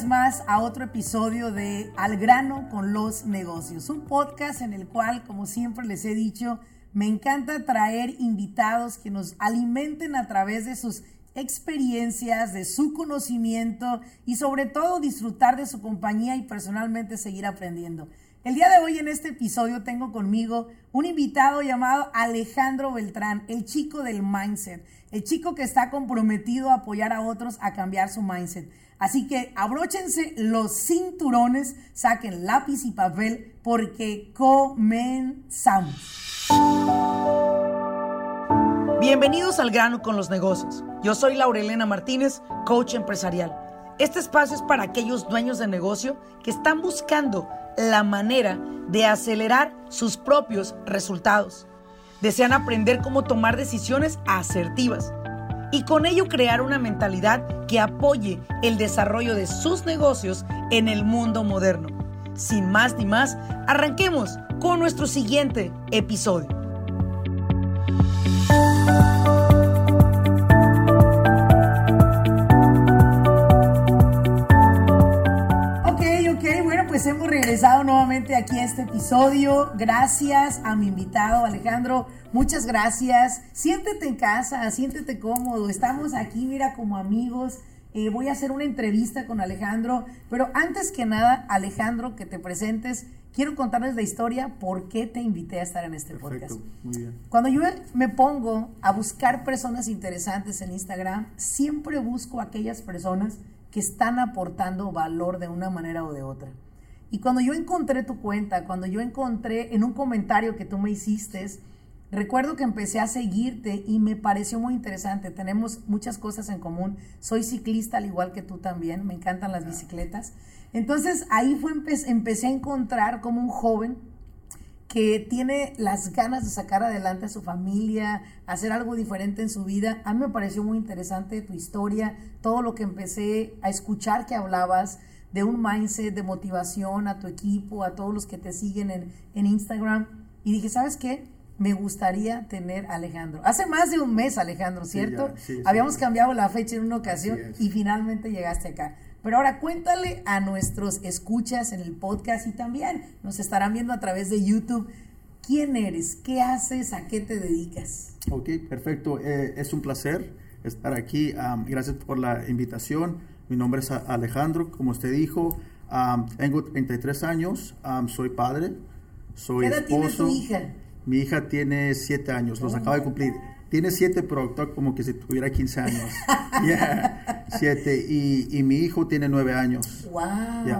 más a otro episodio de Al grano con los negocios, un podcast en el cual, como siempre les he dicho, me encanta traer invitados que nos alimenten a través de sus experiencias, de su conocimiento y sobre todo disfrutar de su compañía y personalmente seguir aprendiendo. El día de hoy en este episodio tengo conmigo un invitado llamado Alejandro Beltrán, el chico del mindset, el chico que está comprometido a apoyar a otros a cambiar su mindset. Así que abróchense los cinturones, saquen lápiz y papel porque comenzamos. Bienvenidos al grano con los negocios. Yo soy Laurelena Martínez, coach empresarial. Este espacio es para aquellos dueños de negocio que están buscando la manera de acelerar sus propios resultados. Desean aprender cómo tomar decisiones asertivas y con ello crear una mentalidad que apoye el desarrollo de sus negocios en el mundo moderno. Sin más ni más, arranquemos con nuestro siguiente episodio. Regresado nuevamente aquí a este episodio. Gracias a mi invitado Alejandro. Muchas gracias. Siéntete en casa, siéntete cómodo. Estamos aquí, mira, como amigos. Eh, voy a hacer una entrevista con Alejandro. Pero antes que nada, Alejandro, que te presentes. Quiero contarles la historia por qué te invité a estar en este podcast. Muy bien. Cuando yo me pongo a buscar personas interesantes en Instagram, siempre busco aquellas personas que están aportando valor de una manera o de otra. Y cuando yo encontré tu cuenta, cuando yo encontré en un comentario que tú me hiciste, recuerdo que empecé a seguirte y me pareció muy interesante. Tenemos muchas cosas en común. Soy ciclista al igual que tú también. Me encantan las bicicletas. Entonces ahí fue empecé a encontrar como un joven que tiene las ganas de sacar adelante a su familia, hacer algo diferente en su vida. A mí me pareció muy interesante tu historia, todo lo que empecé a escuchar que hablabas de un mindset de motivación a tu equipo, a todos los que te siguen en, en Instagram. Y dije, ¿sabes qué? Me gustaría tener a Alejandro. Hace más de un mes, Alejandro, ¿cierto? Habíamos cambiado la fecha en una ocasión y finalmente llegaste acá. Pero ahora cuéntale a nuestros escuchas en el podcast y también nos estarán viendo a través de YouTube. ¿Quién eres? ¿Qué haces? ¿A qué te dedicas? Ok, perfecto. Eh, es un placer estar aquí. gracias por la invitación. Mi nombre es Alejandro, como usted dijo. tengo 33 años, soy padre, soy ¿Qué edad esposo. Tiene hija? Mi hija tiene 7 años, los acaba de cumplir. Tiene 7, pero como que si tuviera 15 años. 7. Y, y, mi hijo tiene 9 años. Wow.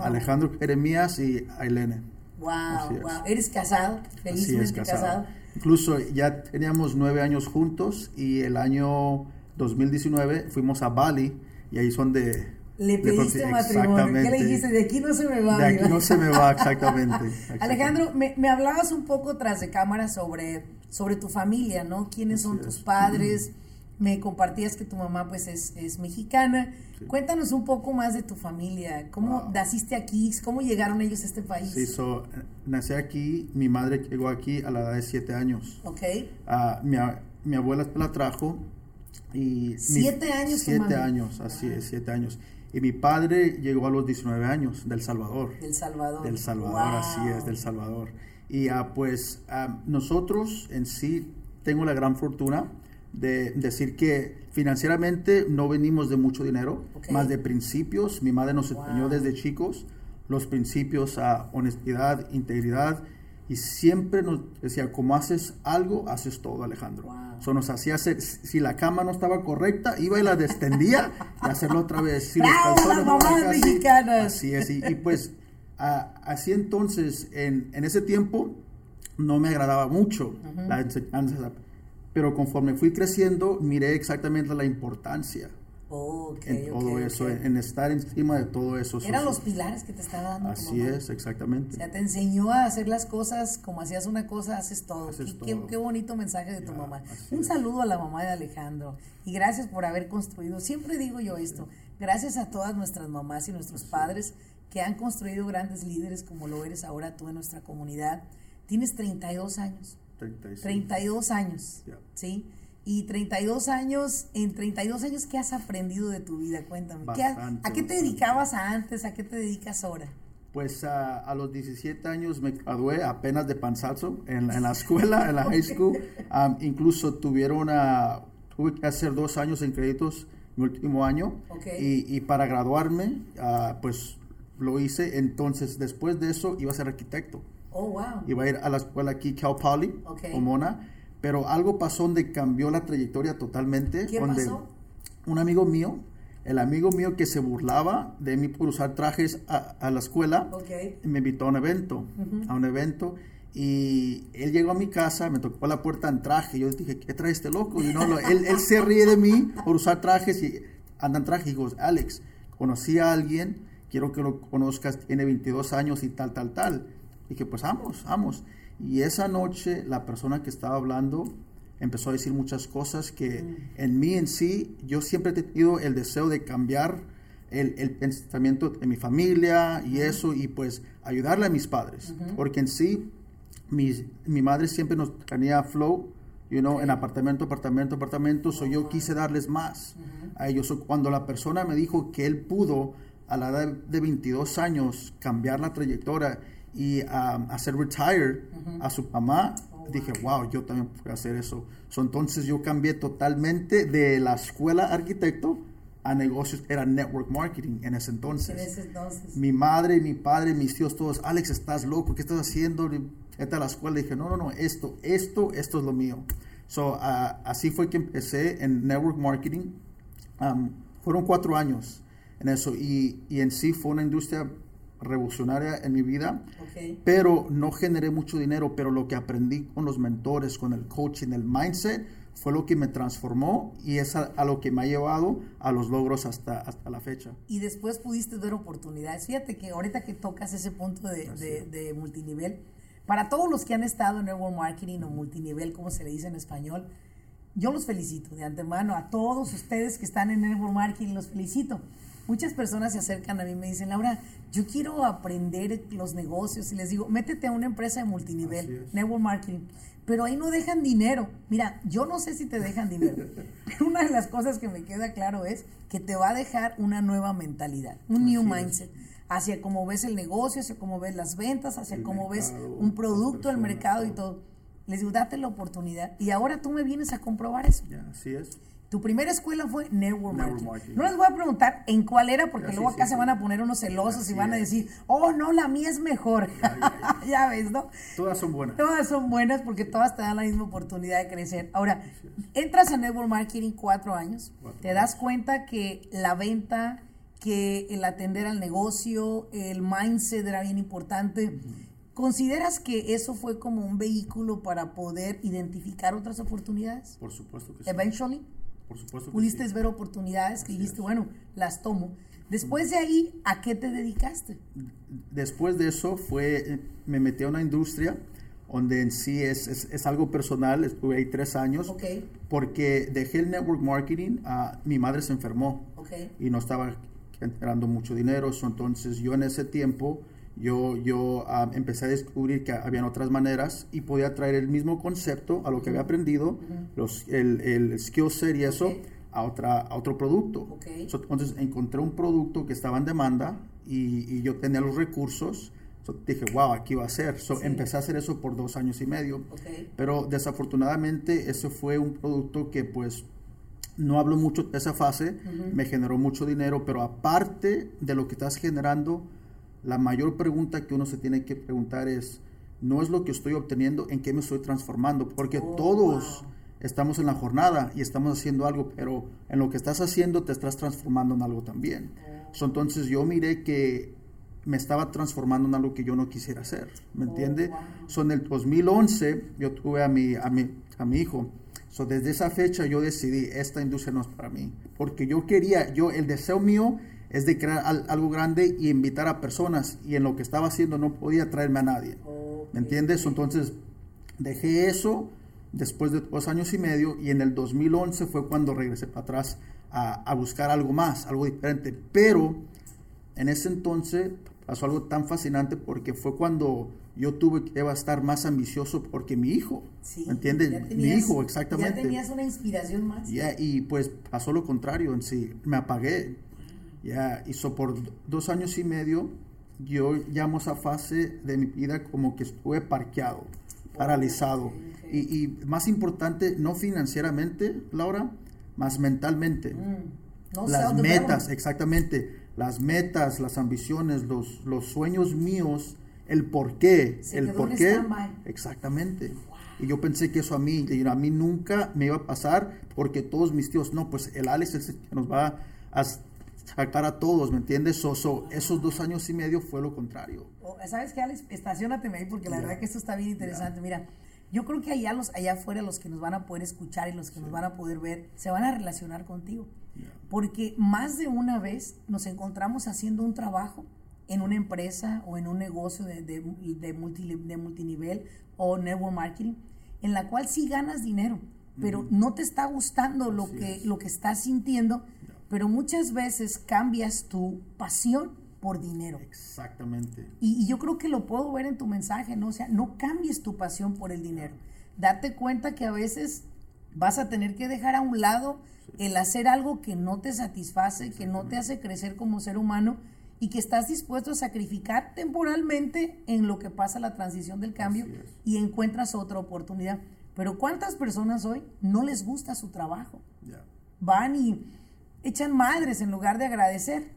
Alejandro Jeremías y Ailene. Wow, wow. ¿Eres casado? Felizmente casado. casado. Incluso ya teníamos 9 años juntos y el año 2019 fuimos a Bali y ahí son de... Le pediste matrimonio. ¿Qué le dijiste? De aquí no se me va. De aquí no se me va, exactamente. Alejandro, me, me, hablabas un poco tras de cámara sobre, sobre tu familia, ¿no? ¿Quiénes son tus padres? Me compartías que tu mamá pues es, es mexicana. Cuéntanos un poco más de tu familia. ¿Cómo naciste aquí? ¿Cómo llegaron ellos a este país? Sí, so, nací aquí. Mi madre llegó aquí a la edad de 7 años. Ok. Uh, mi, mi abuela la trajo y siete años. Siete años, así es, siete años. Y mi padre llegó a los 19 años, del Salvador. Del Salvador. Del Salvador, así es, del Salvador. Y uh, pues uh, nosotros en sí tengo la gran fortuna de decir que financieramente no venimos de mucho dinero, más de principios. Mi madre nos enseñó desde chicos los principios a honestidad, integridad y siempre nos decía, como haces algo, haces todo, Alejandro. Wow. nos hacía hacer, si la cama no estaba correcta, iba y la destendía y hacerlo otra vez. Si Así es, y, pues así entonces, en, en, ese tiempo, no me agradaba mucho la enseñanza, pero conforme fui creciendo, miré exactamente la importancia en todo eso, En, estar encima de todo eso. Eran los pilares que te estaba dando. Así es, exactamente. O sea, te enseñó a hacer las cosas como hacías una cosa, haces todo. qué, bonito mensaje de tu mamá. Un saludo a la mamá de Alejandro y gracias por haber construido. Siempre digo yo esto, gracias a todas nuestras mamás y nuestros padres que han construido grandes líderes como lo eres ahora tú en nuestra comunidad. Tienes 32 años. 32 años, ¿sí? Y 32 años, en 32 años, ¿qué has aprendido de tu vida? Cuéntame. ¿Qué has- Bastante, ¿A qué te dedicabas antes? ¿A qué te dedicas ahora? Pues a, a los 17 años me gradué apenas de panzazo en, la- en la escuela, en la high school. Am, incluso tuvieron a, tuve que hacer dos años en créditos mi último año. Ok. Y, y para graduarme, ah, pues lo hice. Entonces, después de eso, iba a ser arquitecto. Oh, wow. Iba a ir a la escuela aquí, Cal Poly, Ok. Pomona. Pero algo pasó donde cambió la trayectoria totalmente. ¿Qué donde pasó? Un amigo mío, el amigo mío que se burlaba de mí por usar trajes a, a la escuela, Ok. me invitó a un evento, a un evento, y él llegó a mi casa, me tocó la puerta en traje, yo dije, ¿qué trae este loco? Y no, lo- él, él se ríe de mí por usar trajes y anda en traje, y digo, Alex, conocí a alguien, quiero que lo conozcas, tiene 22 años y tal, tal, tal. Y que pues vamos, vamos. Y esa noche la persona que estaba hablando empezó a decir muchas cosas que en mí en sí, yo siempre he tenido el deseo de cambiar el, el pensamiento de mi familia y eso, y pues ayudarle a mis padres. Porque en sí, mi, mi madre siempre nos tenía flow, you know, en apartamento, apartamento, apartamento, so yo quise darles más a ellos. So, cuando la persona me dijo que él pudo a la edad de 22 años cambiar la trayectoria y um, hacer retire a su mamá, dije, wow, yo también puedo hacer eso. So, entonces yo cambié totalmente de la escuela arquitecto a negocios, era network marketing en ese entonces. En ese entonces. Mi madre, mi padre, mis tíos, todos, Alex, estás loco, ¿qué estás haciendo? Vete a la escuela. dije, no, no, no, esto, esto, esto es lo mío. So, ah, así fue que empecé en network marketing. Um, fueron cuatro años en eso y, y en sí fue una industria revolucionaria en mi vida, pero no generé mucho dinero, pero lo que aprendí con los mentores, con el coaching, el mindset, fue lo que me transformó y es a, a lo que me ha llevado a los logros hasta, hasta la fecha. y después pudiste ver oportunidades. Fíjate que ahorita que tocas ese punto de, de- de multinivel, para todos los que han estado en network marketing o multinivel, como se le dice en español, yo los felicito de antemano a todos ustedes que están en network marketing, los felicito. Muchas personas se acercan a mí y me dicen, Laura, yo quiero aprender los negocios y les digo, métete a una empresa de multinivel, network marketing, pero ahí no dejan dinero. Mira, yo no sé si te dejan dinero, pero una de las cosas que me queda claro es que te va a dejar una nueva mentalidad, un new es. mindset hacia cómo ves el negocio, hacia cómo ves las ventas, hacia El cómo ves un producto, el mercado y todo. todo. Les digo, date la oportunidad. Y ahora tú me vienes a comprobar eso. Ya, así es. Tu primera escuela fue Network Marketing. Marketing. No les voy a preguntar en cuál era, porque Ya, sí, luego acá sí, se sí. van a poner unos celosos y van a decir, oh, no, la mía es mejor. Ya, ves, ¿no? Todas son buenas. Todas son buenas porque todas te dan la misma oportunidad de crecer. Ahora, entras a Network Marketing cuatro años, Cuatro te das cuenta que la venta, que el atender al negocio, el mindset era bien importante. ¿Consideras que eso fue como un vehículo para poder identificar otras oportunidades? Por supuesto que sí. Eventually, Por supuesto que pudiste sí. ver oportunidades que Así dijiste, es. bueno, las tomo. Después de ahí, ¿a qué te dedicaste? Después de eso fue, eh, me metí a una industria donde en sí es, es, es algo personal, estuve ahí tres años, Ok, porque dejé el network marketing, ah, mi madre se enfermó ok, y no estaba generando mucho dinero, entonces yo en ese tiempo, yo, yo ah, empecé a descubrir que habían otras maneras y podía traer el mismo concepto a lo que había aprendido, los, el, el skill set y eso, Ok. a, otra, a otro producto. Ok. So, entonces encontré un producto que estaba en demanda y, y yo tenía los recursos. So, dije, wow, aquí va a ser. So, Sí. Empecé a hacer eso por dos años y medio. ok. Pero desafortunadamente ese fue un producto que pues no hablo mucho de esa fase, me generó mucho dinero, pero aparte de lo que estás generando, la mayor pregunta que uno se tiene que preguntar es, no es lo que estoy obteniendo, en qué me estoy transformando, porque Oh, todos wow. estamos en la jornada y estamos haciendo algo, pero en lo que estás haciendo te estás transformando en algo también. So, entonces yo miré que me estaba transformando en algo que yo no quisiera hacer, ¿me Oh, entiende? wow. So, en el 2011 yo tuve a mi, a mi, a mi hijo. So, desde esa fecha yo decidí, esta industria no es para mí. Porque yo quería, yo, el deseo mío es de crear al- algo grande y invitar a personas. Y en lo que estaba haciendo no podía traerme a nadie. ¿Me entiendes? Entonces dejé eso después de dos años y medio y en el 2011 fue cuando regresé para atrás a, a buscar algo más, algo diferente. Pero en ese entonces, pasó algo tan fascinante porque fue cuando yo tuve que estar más ambicioso porque mi hijo, ¿me entiendes? Mi hijo, exactamente. Ya tenías una inspiración más. Y pues pasó lo contrario en sí, me apagué. Ya, hizo por dos años y medio, yo llamo esa fase de mi vida como que estuve parqueado, paralizado. Y, y, más importante, no financieramente, Laura, más mentalmente. Mm. las metas, exactamente las metas, las ambiciones, los, los sueños míos, el por qué, el por qué. Exactamente. Y yo pensé que eso a mí, a mí nunca me iba a pasar porque todos mis tíos, no, pues el Alex es el que nos va a sacar a todos, ¿me entiendes? esos dos años y medio fue lo contrario. Oh, ¿Sabes qué, Alex? Estacionate ahí porque la verdad que esto está bien interesante. Mira, yo creo que allá, los, allá afuera los que nos van a poder escuchar y los que nos van a poder ver, se van a relacionar contigo. Porque más de una vez nos encontramos haciendo un trabajo en una empresa o en un negocio de, de, de, multinivel o network marketing, en la cual sí ganas dinero, pero no te está gustando lo que, lo que estás sintiendo, pero muchas veces cambias tu pasión por dinero. Exactamente. Y, y, yo creo que lo puedo ver en tu mensaje, ¿no? O sea, no cambies tu pasión por el dinero. Date cuenta que a veces vas a tener que dejar a un lado el hacer algo que no te satisface, que no te hace crecer como ser humano y que estás dispuesto a sacrificar temporalmente en lo que pasa la transición del cambio y encuentras otra oportunidad. Pero ¿cuántas personas hoy no les gusta su trabajo? Van y echan madres en lugar de agradecer.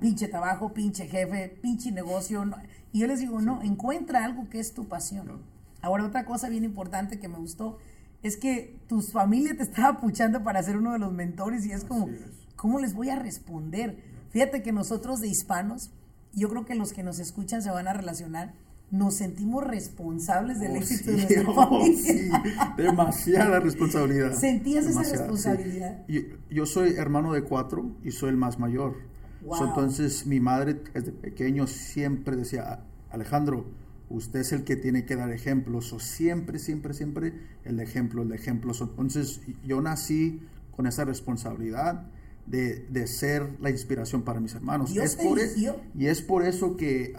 Pinche trabajo, pinche jefe, pinche negocio. Y yo les digo, no, encuentra algo que es tu pasión. Ahora, otra cosa bien importante que me gustó es que tu familia te estaba puchando para ser uno de los mentores y es como, ¿cómo les voy a responder? Fíjate que nosotros de hispanos, yo creo que los que nos escuchan se van a relacionar, nos sentimos responsables del oh, éxito de nuestra oh, familia. demasiada responsabilidad. ¿Sentías esa responsabilidad? Yo, soy hermano de cuatro y soy el más mayor. entonces mi madre desde pequeño siempre decía, Alejandro, usted es el que tiene que dar ejemplos, o siempre, siempre, siempre el ejemplo, el ejemplo. Entonces yo nací con esa responsabilidad de, de ser la inspiración para mis hermanos. Es por e-, y es por eso que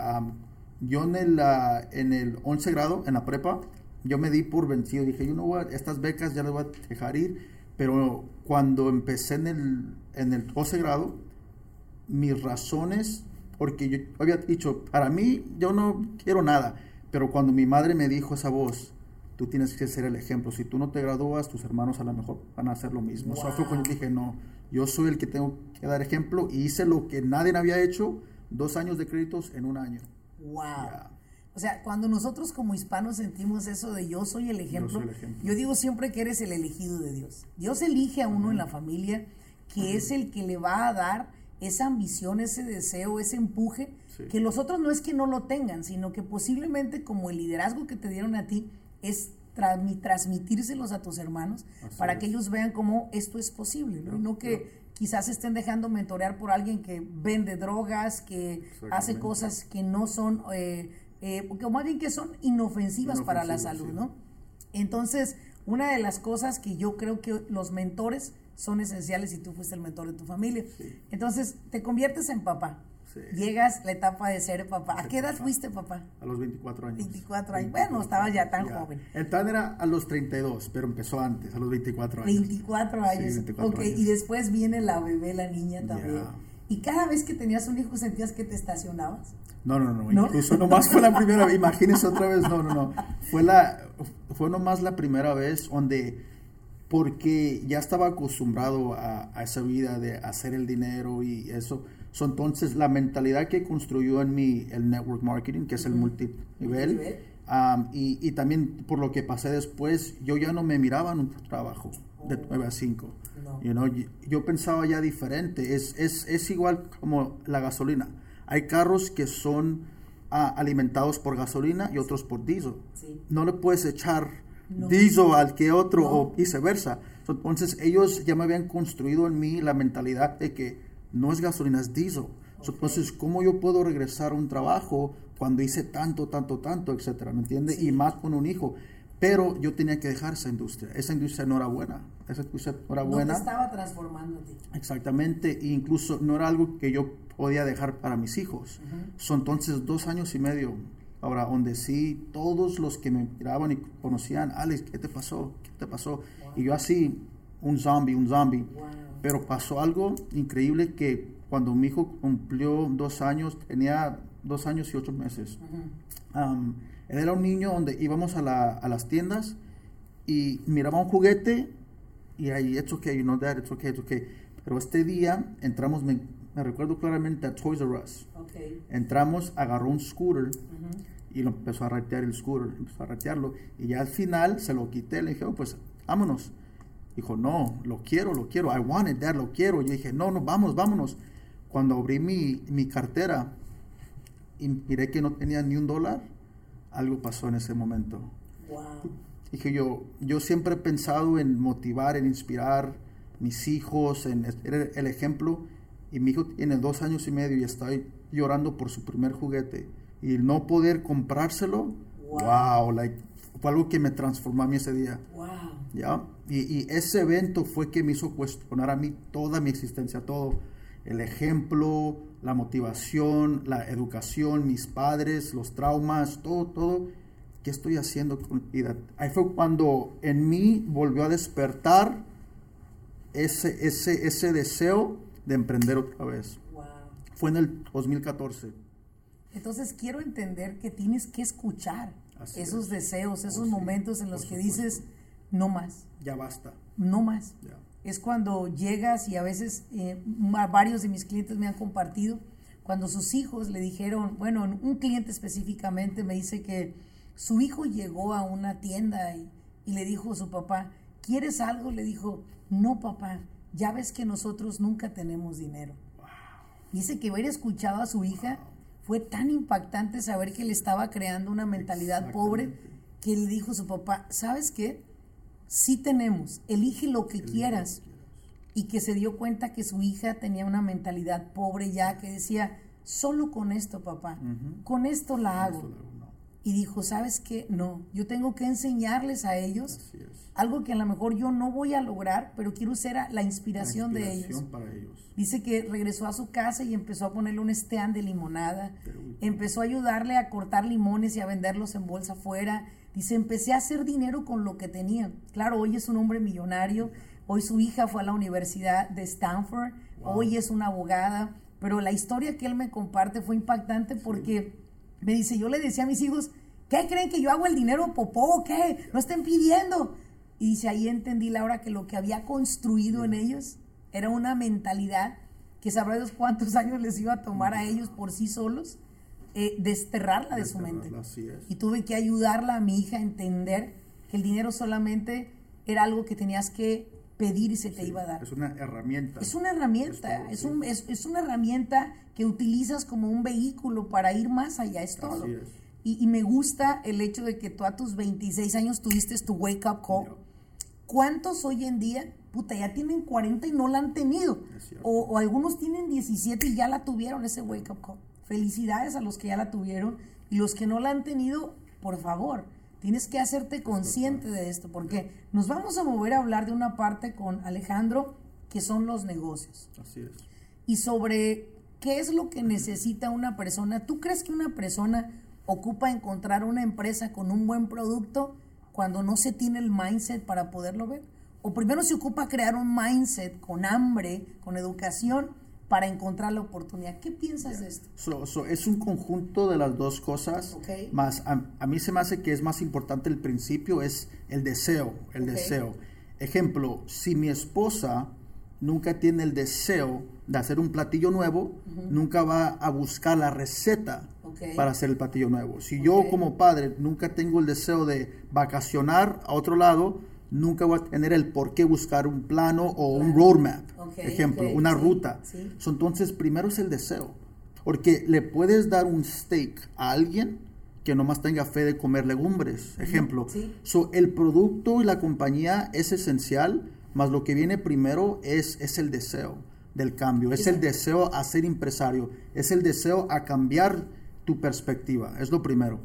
yo en el, en el 11 grado, en la prepa, yo me di por vencido. Dije, yo no voy estas becas ya las voy a dejar ir. Pero cuando empecé en el, en el 12 grado, mis razones porque yo había dicho, para mí yo no quiero nada, pero cuando mi madre me dijo esa voz, tú tienes que ser el ejemplo, si tú no te gradúas, tus hermanos a lo mejor van a hacer lo mismo. Cuando dije, no, yo soy el que tengo que dar ejemplo y hice lo que nadie había hecho, dos años de créditos en un año. Wow. O sea, cuando nosotros como hispanos sentimos eso de yo soy el ejemplo, yo, digo siempre que eres el elegido de Dios. Dios elige a uno en la familia que es el que le va a dar esa ambición, ese deseo, ese empuje, que los otros no es que no lo tengan, sino que posiblemente como el liderazgo que te dieron a ti es transmitírselos a tus hermanos para que ellos vean cómo esto es posible, ¿no? no que quizás estén dejando mentorear por alguien que vende drogas, que hace cosas que no son, eh, eh, más bien que son inofensivas, para la salud, ¿no? Entonces, una de las cosas que yo creo que los mentores son esenciales si tú fuiste el mentor de tu familia. Entonces, te conviertes en papá. Llegas la etapa de ser papá. ¿A qué edad fuiste papá? A los 24 años. 24 años. bueno, estabas ya tan joven. El plan era a los 32, pero empezó antes, a los 24 años. 24 años. Y después viene la bebé, la niña también. ¿Y cada vez que tenías un hijo sentías que te estacionabas? No, no, no, ¿No? incluso nomás fue la primera vez, imagínense otra vez, no, no, no. Fue, la, fue nomás la primera vez donde porque ya estaba acostumbrado a, esa vida de hacer el dinero y eso. Entonces, la mentalidad que construyó en mí el network marketing, que es el multinivel, y, también por lo que pasé después, yo ya no me miraba en un trabajo de 9 a 5. yo, pensaba ya diferente. Es, es, es, igual como la gasolina. Hay carros que son ah, alimentados por gasolina y otros por diesel. No le puedes echar no. al que otro o viceversa. Entonces ellos ya me habían construido en mí la mentalidad de que no es gasolina, es diesel. Entonces, ¿cómo yo puedo regresar a un trabajo cuando hice tanto, tanto, tanto, etcétera? ¿Me entiende? Y más con un hijo. Pero yo tenía que dejar esa industria. Esa industria no era buena. Esa industria no era buena. No estaba transformando Exactamente. E incluso no era algo que yo podía dejar para mis hijos. Son entonces dos años y medio. Ahora, donde sí, todos los que me miraban y conocían, Alex, ¿qué te pasó? ¿Qué te pasó? Y yo así, un zombie, un zombie. Pero pasó algo increíble que cuando mi hijo cumplió dos años, tenía dos años y ocho meses. él era un niño donde íbamos a, las tiendas y miraba un juguete y ahí, it's okay, you know that, it's okay, it's okay. Pero este día entramos, me, recuerdo claramente a Toys R Us. Entramos, agarró un scooter y lo empezó a ratear el scooter, empezó a ratearlo. Y ya al final se lo quité, le dije, oh, pues vámonos. Dijo, no, lo quiero, lo quiero, I want it, dad, lo quiero. Yo dije, no, no, vamos, vámonos. Cuando abrí mi, mi cartera y miré que no tenía ni un dólar, algo pasó en ese momento. Wow. Dije yo, yo siempre he pensado en motivar, en inspirar mis hijos, en ser el ejemplo. Y mi hijo tiene dos años y medio y está llorando por su primer juguete. Y no poder comprárselo, wow, like, fue algo que me transformó a mí ese día. Wow. ¿Ya? Y, y, ese evento fue que me hizo cuestionar a mí toda mi existencia, todo. El ejemplo, la motivación, la educación, mis padres, los traumas, todo, todo. ¿Qué estoy haciendo con mi vida? Ahí fue cuando en mí volvió a despertar ese, ese, ese deseo de emprender otra vez. Wow. Fue en el 2014. Entonces quiero entender que tienes que escuchar esos deseos, esos oh, momentos en los que dices, no más. Ya basta. No más. Es cuando llegas y a veces eh, varios de mis clientes me han compartido, cuando sus hijos le dijeron, bueno, un cliente específicamente me dice que su hijo llegó a una tienda y, le dijo a su papá, ¿quieres algo? Le dijo, no papá, ya ves que nosotros nunca tenemos dinero. Dice que haber escuchado a su hija fue tan impactante saber que le estaba creando una mentalidad pobre que le dijo a su papá, ¿sabes qué? Sí tenemos, elige lo que quieras. Y que se dio cuenta que su hija tenía una mentalidad pobre ya, que decía, solo con esto, papá, con esto la hago. Y dijo, ¿sabes qué? No, yo tengo que enseñarles a ellos algo que a lo mejor yo no voy a lograr, pero quiero ser la inspiración, de ellos. Dice que regresó a su casa y empezó a ponerle un stand de limonada, empezó a ayudarle a cortar limones y a venderlos en bolsa afuera Dice, empecé a hacer dinero con lo que tenía. Claro, hoy es un hombre millonario, hoy su hija fue a la Universidad de Stanford, hoy es una abogada, pero la historia que él me comparte fue impactante porque me dice, yo le decía a mis hijos, ¿qué creen que yo hago el dinero popó qué? No estén pidiendo. Y dice, ahí entendí, Laura, que lo que había construido en ellos era una mentalidad que sabrá Dios cuántos años les iba a tomar a ellos por sí solos eh, desterrarla de su mente. Y tuve que ayudarla a mi hija a entender que el dinero solamente era algo que tenías que pedir y se te iba a dar. Es una herramienta. Es una herramienta, es, un, es, una herramienta que utilizas como un vehículo para ir más allá, es todo. Y, y, me gusta el hecho de que tú a tus 26 años tuviste tu wake up call. ¿Cuántos hoy en día, puta, ya tienen 40 y no la han tenido? O, o algunos tienen 17 y ya la tuvieron ese wake up call. Felicidades a los que ya la tuvieron y los que no la han tenido, por favor, tienes que hacerte consciente de esto, porque nos vamos a mover a hablar de una parte con Alejandro, que son los negocios. Así es. Y sobre qué es lo que necesita una persona. ¿Tú crees que una persona ocupa encontrar una empresa con un buen producto cuando no se tiene el mindset para poderlo ver? O primero se ocupa crear un mindset con hambre, con educación, para encontrar la oportunidad. ¿Qué piensas de esto? es un conjunto de las dos cosas. Más a, mí se me hace que es más importante el principio, es el deseo, el deseo. Ejemplo, si mi esposa nunca tiene el deseo de hacer un platillo nuevo, nunca va a buscar la receta para hacer el platillo nuevo. Si yo como padre nunca tengo el deseo de vacacionar a otro lado, nunca voy a tener el por qué buscar un plano o un roadmap, ejemplo, una ruta. entonces, primero es el deseo, porque le puedes dar un steak a alguien que nomás tenga fe de comer legumbres, ejemplo. So, el producto y la compañía es esencial, más lo que viene primero es, es el deseo del cambio, es el deseo a ser empresario, es el deseo a cambiar tu perspectiva, es lo primero.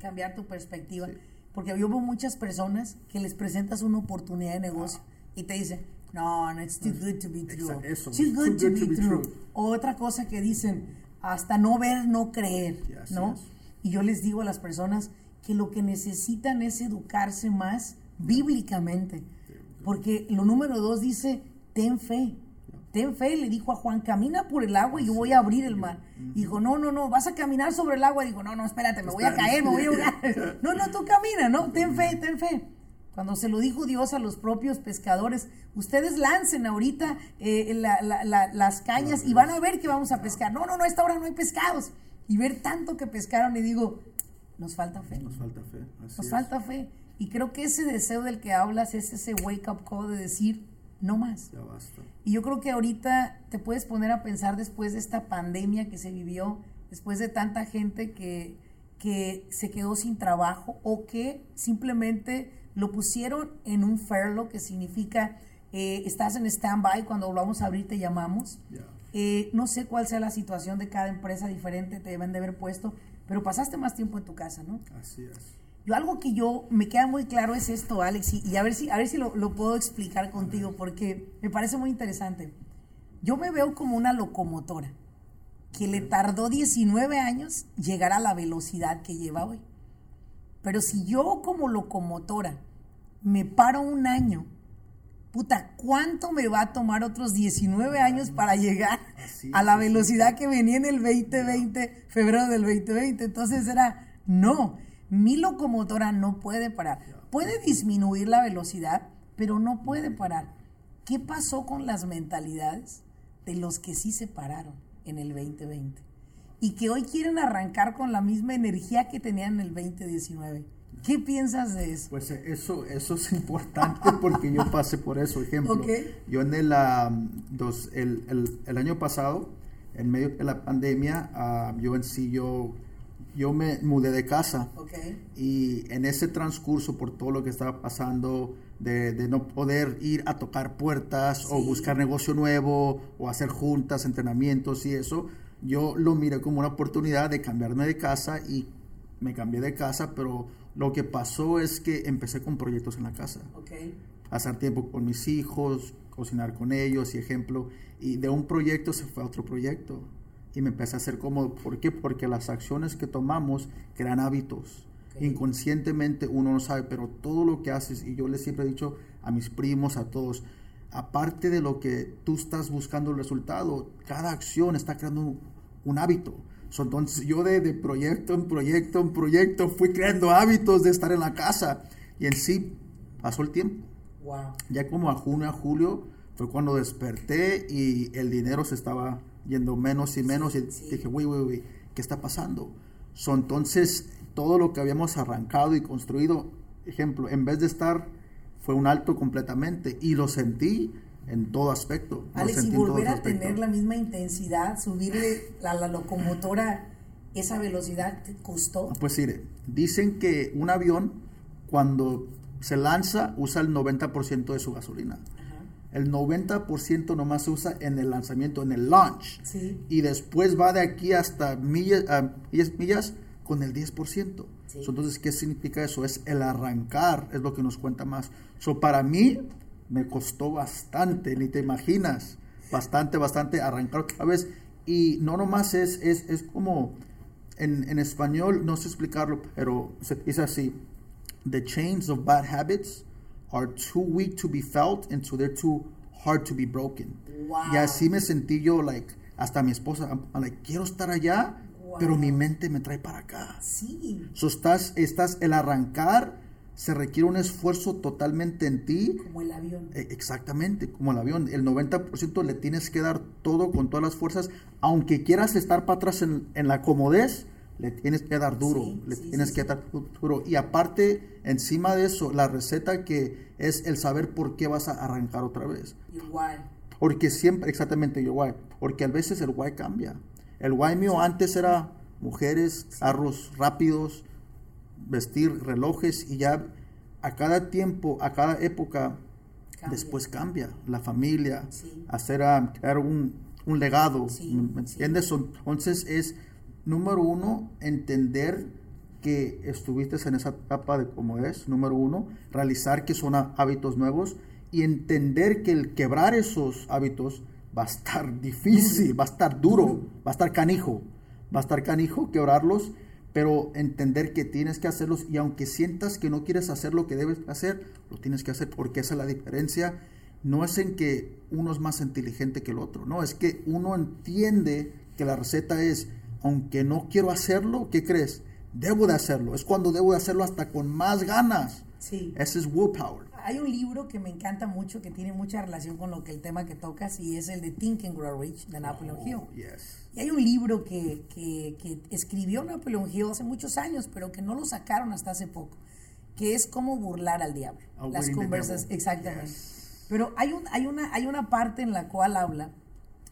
cambiar tu perspectiva. Porque yo veo muchas personas que les presentas una oportunidad de negocio y te dicen, no, no, it's too good to be true. Eso, Too good, too to, good be to be true. true. Otra cosa que dicen, hasta no ver, no creer, así ¿no? es. Y yo les digo a las personas que lo que necesitan es educarse más bíblicamente. Porque lo número dos dice, ten fe. Ten fe, le dijo a Juan, camina por el agua y yo voy a abrir el mar. Dijo, no, no, no, vas a caminar sobre el agua. Dijo, no, no, espérate, me voy a caer, me voy a ahogar. No, no, tú camina, ¿no? Ten fe, ten fe. Cuando se lo dijo Dios a los propios pescadores, ustedes lancen ahorita eh, la- la- la- las cañas y van a ver que vamos a pescar. No, no, no, a esta hora no hay pescados. Y ver tanto que pescaron y digo, nos falta fe. Nos falta fe. así Nos es. falta fe. Y creo que ese deseo del que hablas es ese wake up call de decir, no más. Ya basta. Y yo creo que ahorita te puedes poner a pensar después de esta pandemia que se vivió, después de tanta gente que, que se quedó sin trabajo o que simplemente lo pusieron en un furlough, que significa eh, estás en stand-by, cuando volvamos a abrir te llamamos. Ya. Eh, no sé cuál sea la situación de cada empresa diferente, te deben de haber puesto, pero pasaste más tiempo en tu casa, ¿no? Así es. Yo algo que yo me queda muy claro es esto, Alex, y, y a ver si, a ver si lo, lo puedo explicar contigo, porque me parece muy interesante. Yo me veo como una locomotora que le tardó 19 años llegar a la velocidad que lleva hoy. Pero si yo como locomotora me paro un año, puta, ¿cuánto me va a tomar otros 19 años para llegar a la velocidad que venía en el 2020, febrero del 2020? Entonces era, no, mi locomotora no puede parar. Puede disminuir la velocidad, pero no puede parar. ¿Qué pasó con las mentalidades de los que sí se pararon en el 2020? Y que hoy quieren arrancar con la misma energía que tenían en el 2019. ¿Qué piensas de eso? Pues eh, eso, eso es importante porque yo pasé por eso. Ejemplo, Ok. yo en el, dos- el, el- el año pasado, en medio de la pandemia, ah, yo en sí, yo, yo me mudé de casa. Y en ese transcurso, por todo lo que estaba pasando, de, de no poder ir a tocar puertas o buscar negocio nuevo o hacer juntas, entrenamientos y eso, yo lo miré como una oportunidad de cambiarme de casa y me cambié de casa, pero lo que pasó es que empecé con proyectos en la casa pasar tiempo con mis hijos, cocinar con ellos y ejemplo. Y de un proyecto se fue a otro proyecto. Y me empecé a hacer cómodo. ¿Por qué? Porque las acciones que tomamos crean hábitos. Ok. Inconscientemente uno no sabe, pero todo lo que haces, y yo les siempre he dicho a mis primos, a todos, aparte de lo que tú estás buscando el resultado, cada acción está creando un, un hábito. So, entonces yo de, de proyecto en proyecto en proyecto fui creando hábitos de estar en la casa. Y en sí pasó el tiempo. Wow. Ya como a junio, a julio, fue cuando desperté y el dinero se estaba yendo menos y menos. Y sí. dije, güey, güey, güey, ¿qué está pasando? So, entonces, todo lo que habíamos arrancado y construido, ejemplo, en vez de estar, fue un alto completamente. Y lo sentí en todo aspecto. Lo Alex, y sentí en todo volver a tener la misma intensidad, subirle a la locomotora esa velocidad, ¿te costó? Pues mire, dicen que un avión, cuando se lanza, usa el 90% de su gasolina. El 90% nomás se usa en el lanzamiento, en el launch. Sí. Y después va de aquí hasta millas, a 10 millas con el 10%. Sí. So, entonces, ¿qué significa eso? Es el arrancar, es lo que nos cuenta más. So, para mí, me costó bastante, ni te imaginas. Bastante, bastante arrancar otra vez. Y no nomás es, es, es como, en, en español, no sé explicarlo, pero se dice así. The chains of bad habits are too weak to be felt and so they're too hard to be broken. Wow. Y así me sentí yo, like, hasta mi esposa, I'm- I'm like, quiero estar allá, Wow. pero mi mente me trae para acá. Sí. So estás, estás, el arrancar se requiere un esfuerzo totalmente en ti. Como el avión. Eh, Exactamente, como el avión, el 90% le tienes que dar todo con todas las fuerzas, aunque quieras estar para atrás en, en la comodez, le tienes que dar duro, Sí, le sí, tienes sí, que dar du- duro. Y aparte, encima de eso, la receta que es el saber por qué vas a arrancar otra vez. Igual. Porque siempre, exactamente why. Porque a veces el why cambia. El why mío antes era mujeres, carros rápidos, vestir relojes y ya a cada tiempo, a cada época, Cambia. después cambia. La familia, hacer, ah, crear un, un legado. ¿Me entiendes? Entonces es, número uno, entender que estuviste en esa etapa de cómo es, número uno, realizar que son hábitos nuevos y entender que el quebrar esos hábitos va a estar difícil, va a estar duro, va a estar canijo, va a estar canijo quebrarlos, pero entender que tienes que hacerlos y aunque sientas que no quieres hacer lo que debes hacer, lo tienes que hacer porque esa es la diferencia. No es en que uno es más inteligente que el otro, no, es que uno entiende que la receta es, aunque no quiero hacerlo, ¿qué crees? Debo de hacerlo. Es cuando debo de hacerlo hasta con más ganas. Sí. Ese es willpower. Hay un libro que me encanta mucho, que tiene mucha relación con lo que el tema que tocas, y es el de Think and Grow Rich de Napoleon Oh, Hill. yes. Y hay un libro que, que, que escribió Napoleon Hill hace muchos años, pero que no lo sacaron hasta hace poco, que es cómo burlar al diablo. Las conversas, exactamente. Yes. Pero hay, un, hay, una, hay una parte en la cual habla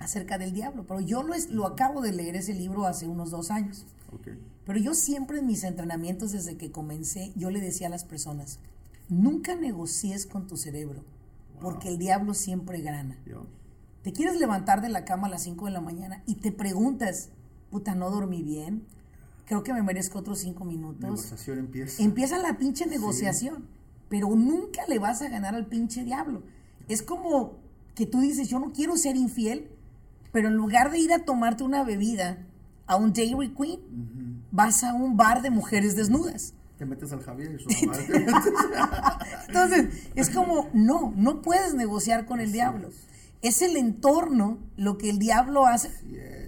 acerca del diablo, pero yo lo, es- lo acabo de leer ese libro hace unos dos años. Okay. Pero yo siempre en mis entrenamientos desde que comencé, yo le decía a las personas, nunca negocies con tu cerebro, porque el diablo siempre gana. Te quieres levantar de la cama a las 5 de la mañana y te preguntas, puta, no dormí bien, creo que me merezco otros 5 minutos. Negociación empieza. Empieza la pinche negociación, pero nunca le vas a ganar al pinche diablo. Es como que tú dices, yo no quiero ser infiel, pero en lugar de ir a tomarte una bebida a un Dairy Queen, vas a un bar de mujeres desnudas. Te metes al Javier y su mamá Entonces, es como, no, no puedes negociar con el diablo. Es el entorno lo que el diablo hace,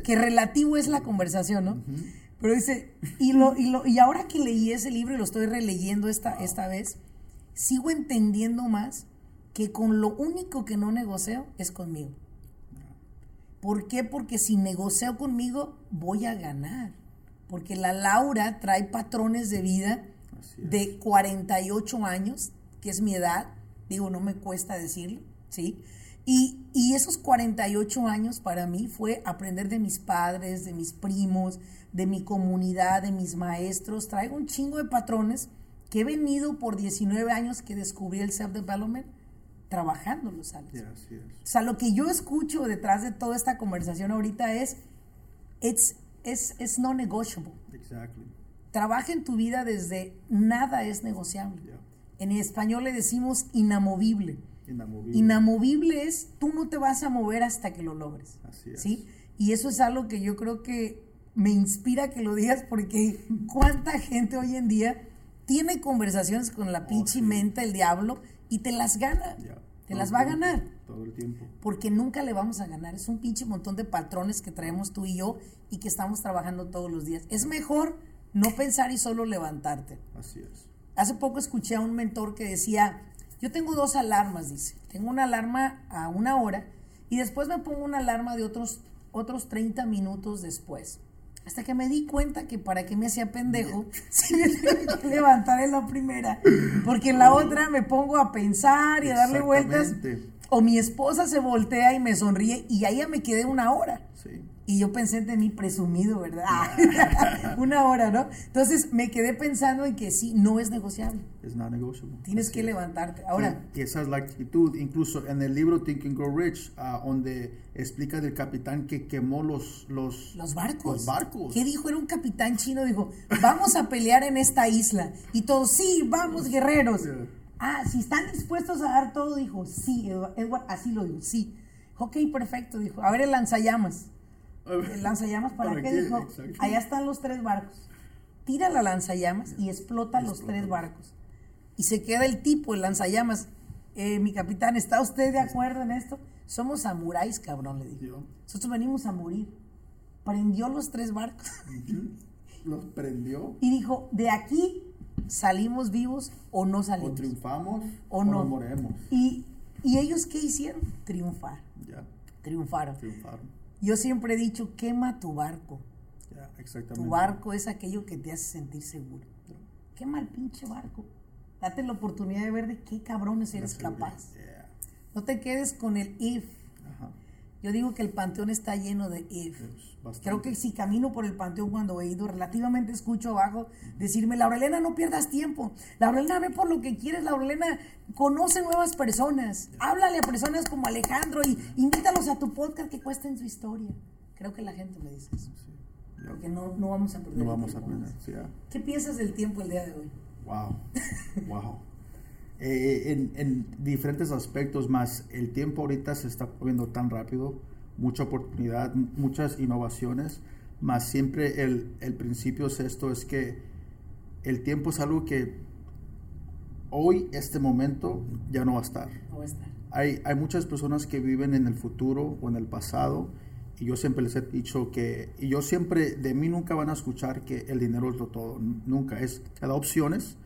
que relativo es la conversación, ¿no? Pero dice, y, lo, y, lo, y ahora que leí ese libro y lo estoy releyendo esta, esta vez, sigo entendiendo más que con lo único que no negocio es conmigo. ¿Por qué? Porque si negocio conmigo, voy a ganar. Porque la Laura trae patrones de vida de 48 años, que es mi edad, digo, no me cuesta decirlo, ¿sí? Y, y esos 48 años para mí fue aprender de mis padres, de mis primos, de mi comunidad, de mis maestros. Traigo un chingo de patrones que he venido por 19 años que descubrí el self-development trabajándolos, ¿sabes? Yeah, así es. O sea, lo que yo escucho detrás de toda esta conversación ahorita es, it's, es, es no negotiable. Exactly. Trabaja en tu vida desde nada es negociable. Yeah. En español le decimos inamovible. Inamovible. Inamovible es tú no te vas a mover hasta que lo logres. Así es. ¿Sí? Y eso es algo que yo creo que me inspira que lo digas porque cuánta gente hoy en día tiene conversaciones con la pinche sí. mente, el diablo, y te las gana. Yeah. Te las va a ganar. Todo el tiempo. Porque nunca le vamos a ganar. Es un pinche montón de patrones que traemos tú y yo y que estamos trabajando todos los días. Es mejor no pensar y solo levantarte. Así es. Hace poco escuché a un mentor que decía, yo tengo dos alarmas, dice. Tengo una alarma a una hora y después me pongo una alarma de otros, otros 30 minutos después. Hasta que me di cuenta que para qué me hacía pendejo si me que levantar en la primera. Porque en la otra me pongo a pensar y a darle vueltas. O mi esposa se voltea y me sonríe y ahí ya me quedé una hora. Sí. Y yo pensé en mí presumido, ¿verdad? Una hora, ¿no? Entonces me quedé pensando en que sí, no es negociable. Es not negotiable. Tienes que levantarte. Ahora, y esa es la actitud. Incluso en el libro Think and Grow Rich, ah, donde explica del capitán que quemó los, los, los barcos. Los barcos. ¿Qué dijo? Era un capitán chino. Dijo, vamos a pelear en esta isla. Y todos, sí, vamos, guerreros. Yeah. Ah, si están dispuestos a dar todo, dijo, sí, Edward, Edward, así lo dijo, sí. Ok, perfecto, dijo. A ver el lanzallamas. El lanzallamas, ¿para, ¿Para qué? qué? Dijo, allá están los tres barcos. Tira la lanzallamas y explota los Explota. tres barcos. Y se queda el tipo, el lanzallamas. Eh, mi capitán, ¿está usted de acuerdo en esto? Somos samuráis, cabrón, le dijo. Nosotros venimos a morir. Prendió los tres barcos Los prendió. y dijo, de aquí salimos vivos o no O salimos. triunfamos O o, no. nos moremos. Y, y ellos qué hicieron? Triunfar. Ya, Triunfaron. triunfaron. Yo siempre he dicho, quema tu barco. Exactamente. Tu barco es aquello que te hace sentir seguro. Quema el pinche barco. Date la oportunidad de ver de qué cabrones eres capaz. Yeah. No te quedes con el if. Yo digo que el panteón está lleno de if. Es bastante. Creo que si camino por el panteón cuando he ido, relativamente escucho abajo decirme, Laurelena, no pierdas tiempo. Laurelena, ve por lo que quieres. Laurelena, conoce nuevas personas. Háblale a personas como Alejandro y invítalos a tu podcast que cuesten su historia. Creo que la gente me dice eso. Sí. Porque no, no vamos a perder. No vamos a perder, sí, ¿Qué piensas del tiempo el día de hoy? Wow, wow. Eh, en, en, diferentes aspectos más, el tiempo ahorita se está moviendo tan rápido, mucha oportunidad, muchas innovaciones, más siempre el, el principio es esto, es que el tiempo es algo que hoy, este momento, ya no va a estar. No va a estar. Hay, hay muchas personas que viven en el futuro o en el pasado y yo siempre les he dicho que, y yo siempre, de mí nunca van a escuchar que el dinero es lo todo, nunca, es, te da opciones,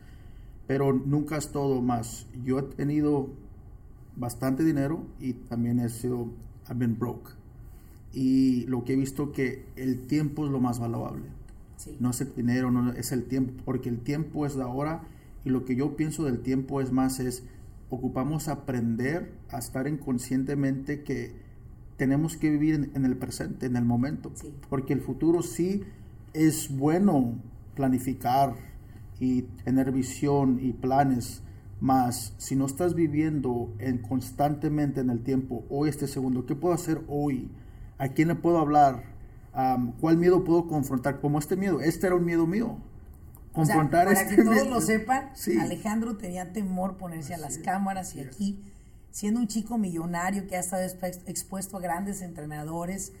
pero nunca es todo más. Yo he tenido bastante dinero y también he sido, I've been broke. Y lo que he visto que el tiempo es lo más valuable. No es el dinero, no es el tiempo, porque el tiempo es de ahora y lo que yo pienso del tiempo es más es ocupamos aprender a estar inconscientemente que tenemos que vivir en, el presente, en el momento, porque el futuro sí es bueno planificar y tener visión y planes, más si no estás viviendo en, constantemente en el tiempo, hoy este segundo, ¿qué puedo hacer hoy? ¿A quién le puedo hablar? ¿Cuál miedo puedo confrontar? Como este miedo, este era un miedo mío. Confrontar para este que todos lo sepan, Alejandro tenía temor ponerse a las cámaras y aquí siendo un chico millonario que ha estado expuesto a grandes entrenadores,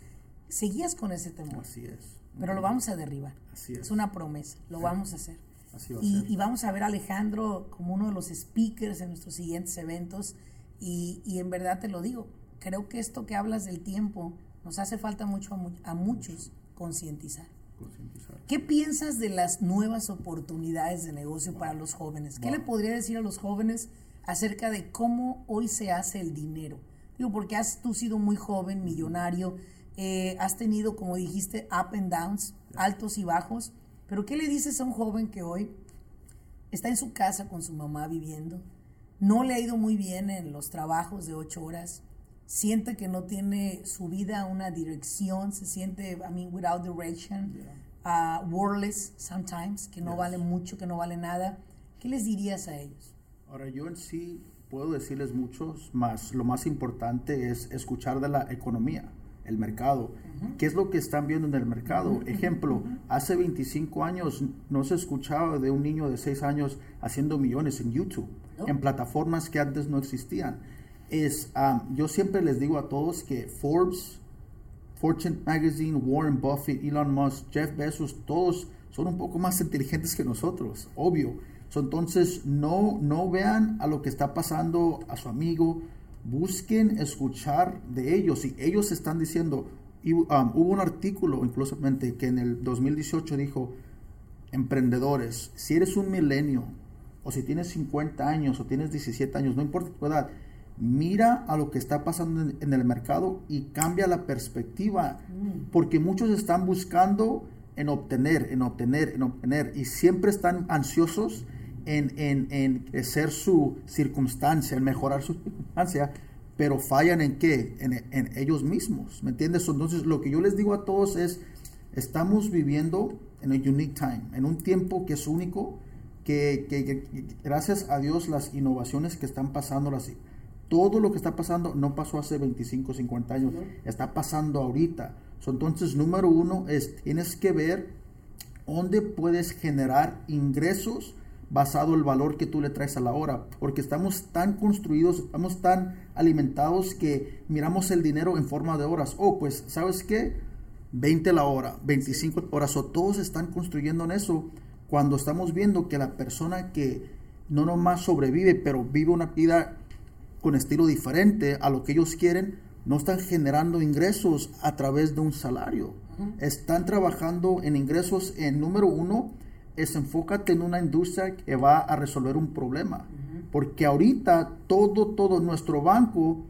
seguías con ese temor. Así es. Pero lo vamos a derribar. Así es. Es una promesa, lo vamos a hacer. Así va y, y, vamos a ver a Alejandro como uno de los speakers en nuestros siguientes eventos. Y, y, en verdad te lo digo, creo que esto que hablas del tiempo nos hace falta mucho a, a muchos concientizar. ¿Qué piensas de las nuevas oportunidades de negocio para los jóvenes? ¿Qué le podría decir a los jóvenes? acerca de cómo hoy se hace el dinero. Digo, porque has tú sido muy joven, millonario, eh, has tenido, como dijiste, up and downs, altos y bajos, pero ¿qué le dices a un joven que hoy está en su casa con su mamá viviendo, no le ha ido muy bien en los trabajos de ocho horas, siente que no tiene su vida una dirección, se siente, I mean, without direction, uh, wordless sometimes, que no vale mucho, que no vale nada. ¿Qué les dirías a ellos? Ahora, yo en sí puedo decirles muchos, más lo más importante es escuchar de la economía, el mercado. ¿Qué es lo que están viendo en el mercado? Ejemplo, hace 25 años no se escuchaba de un niño de 6 años haciendo millones en YouTube, en plataformas que antes no existían. Es, yo siempre les digo a todos que Forbes, Fortune Magazine, Warren Buffett, Elon Musk, Jeff Bezos, todos son un poco más inteligentes que nosotros, obvio entonces, no, no vean a lo que está pasando a su amigo, busquen escuchar de ellos. Y ellos están diciendo, um, hubo un artículo incluso que en el 2018 dijo, emprendedores, si eres un milenio, o si tienes 50 años, o tienes 17 años, no importa tu edad, mira a lo que está pasando en, el mercado y cambia la perspectiva, mm. porque muchos están buscando en obtener, en obtener, en obtener, y siempre están ansiosos en, en, en crecer su circunstancia, en mejorar su circunstancia, pero fallan en qué? En, en, ellos mismos, ¿me entiendes? Entonces, lo que yo les digo a todos es, estamos viviendo en un unique time, en un tiempo que es único, que, que, gracias a Dios las innovaciones que están pasando, las, todo lo que está pasando no pasó hace 25, 50 años, está pasando ahorita. entonces, número uno es, tienes que ver dónde puedes generar ingresos basado el valor que tú le traes a la hora, porque estamos tan construidos, estamos tan alimentados que miramos el dinero en forma de horas. Oh, pues, ¿sabes qué? 20 la hora, 25 horas, o todos están construyendo en eso cuando estamos viendo que la persona que no nomás sobrevive, pero vive una vida con estilo diferente a lo que ellos quieren, no están generando ingresos a través de un salario. Están trabajando en ingresos en número uno, es enfócate en una industria que va a resolver un problema. Porque ahorita todo, todo nuestro banco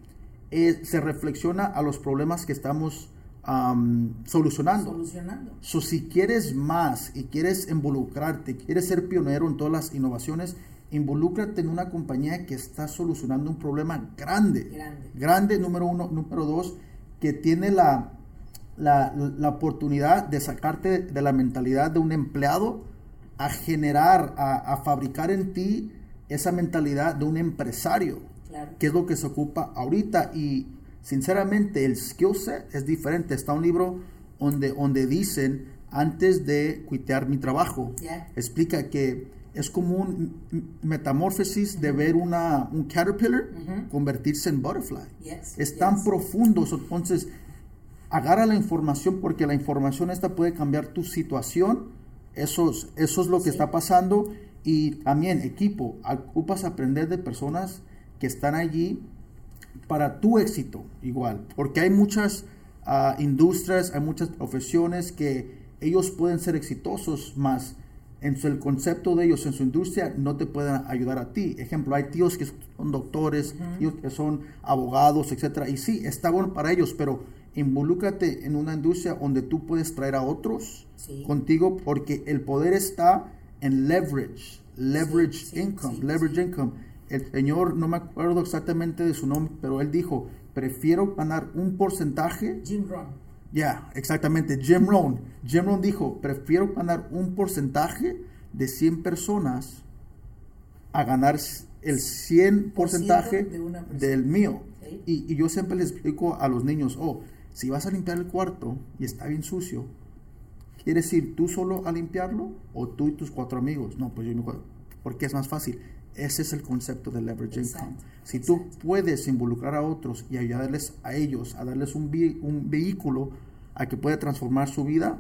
eh, se reflexiona a los problemas que estamos solucionando. Solucionando. si quieres más y quieres involucrarte, quieres ser pionero en todas las innovaciones, involúcrate en una compañía que está solucionando un problema grande. Grande. Grande, número uno. Número dos, que tiene la, la, la oportunidad de sacarte de la mentalidad de un empleado a generar, a, fabricar en ti esa mentalidad de un empresario, que es lo que se ocupa ahorita. Y sinceramente el skill set es diferente. Está un libro donde, donde dicen antes de cuitear mi trabajo. Yeah. Explica que es como un metamorfosis de ver una, un caterpillar convertirse en butterfly. Yes, Es tan yes. profundo, so, entonces agarra la información porque la información esta puede cambiar tu situación. Eso es, eso es lo que Sí. está pasando. Y también, equipo, ocupas aprender de personas que están allí para tu éxito igual. Porque hay muchas ah, industrias, hay muchas profesiones que ellos pueden ser exitosos, más en su- el concepto de ellos en su industria no te pueden ayudar a ti. Ejemplo, hay tíos que son doctores, tíos que son abogados, etcétera. Y sí, está bueno para ellos, pero involúcrate en una industria donde tú puedes traer a otros Sí. contigo porque el poder está en leverage, leverage sí, income, leverage income. El señor, no me acuerdo exactamente de su nombre, pero él dijo, prefiero ganar un porcentaje Jim Ron. ya, exactamente. Jim Rohn. Jim Rohn dijo, prefiero ganar un porcentaje de 100 personas a ganar el 100 porcentaje de del mío. Sí. Y, y yo siempre les explico a los niños, oh, si vas a limpiar el cuarto y está bien sucio, ¿quieres ir tú solo a limpiarlo o tú y tus cuatro amigos? No, pues yo me acuerdo, porque es más fácil. Ese es el concepto de leverage income. Si tú exacto. puedes involucrar a otros y ayudarles a ellos, a darles un, vi- un vehículo a que pueda transformar su vida,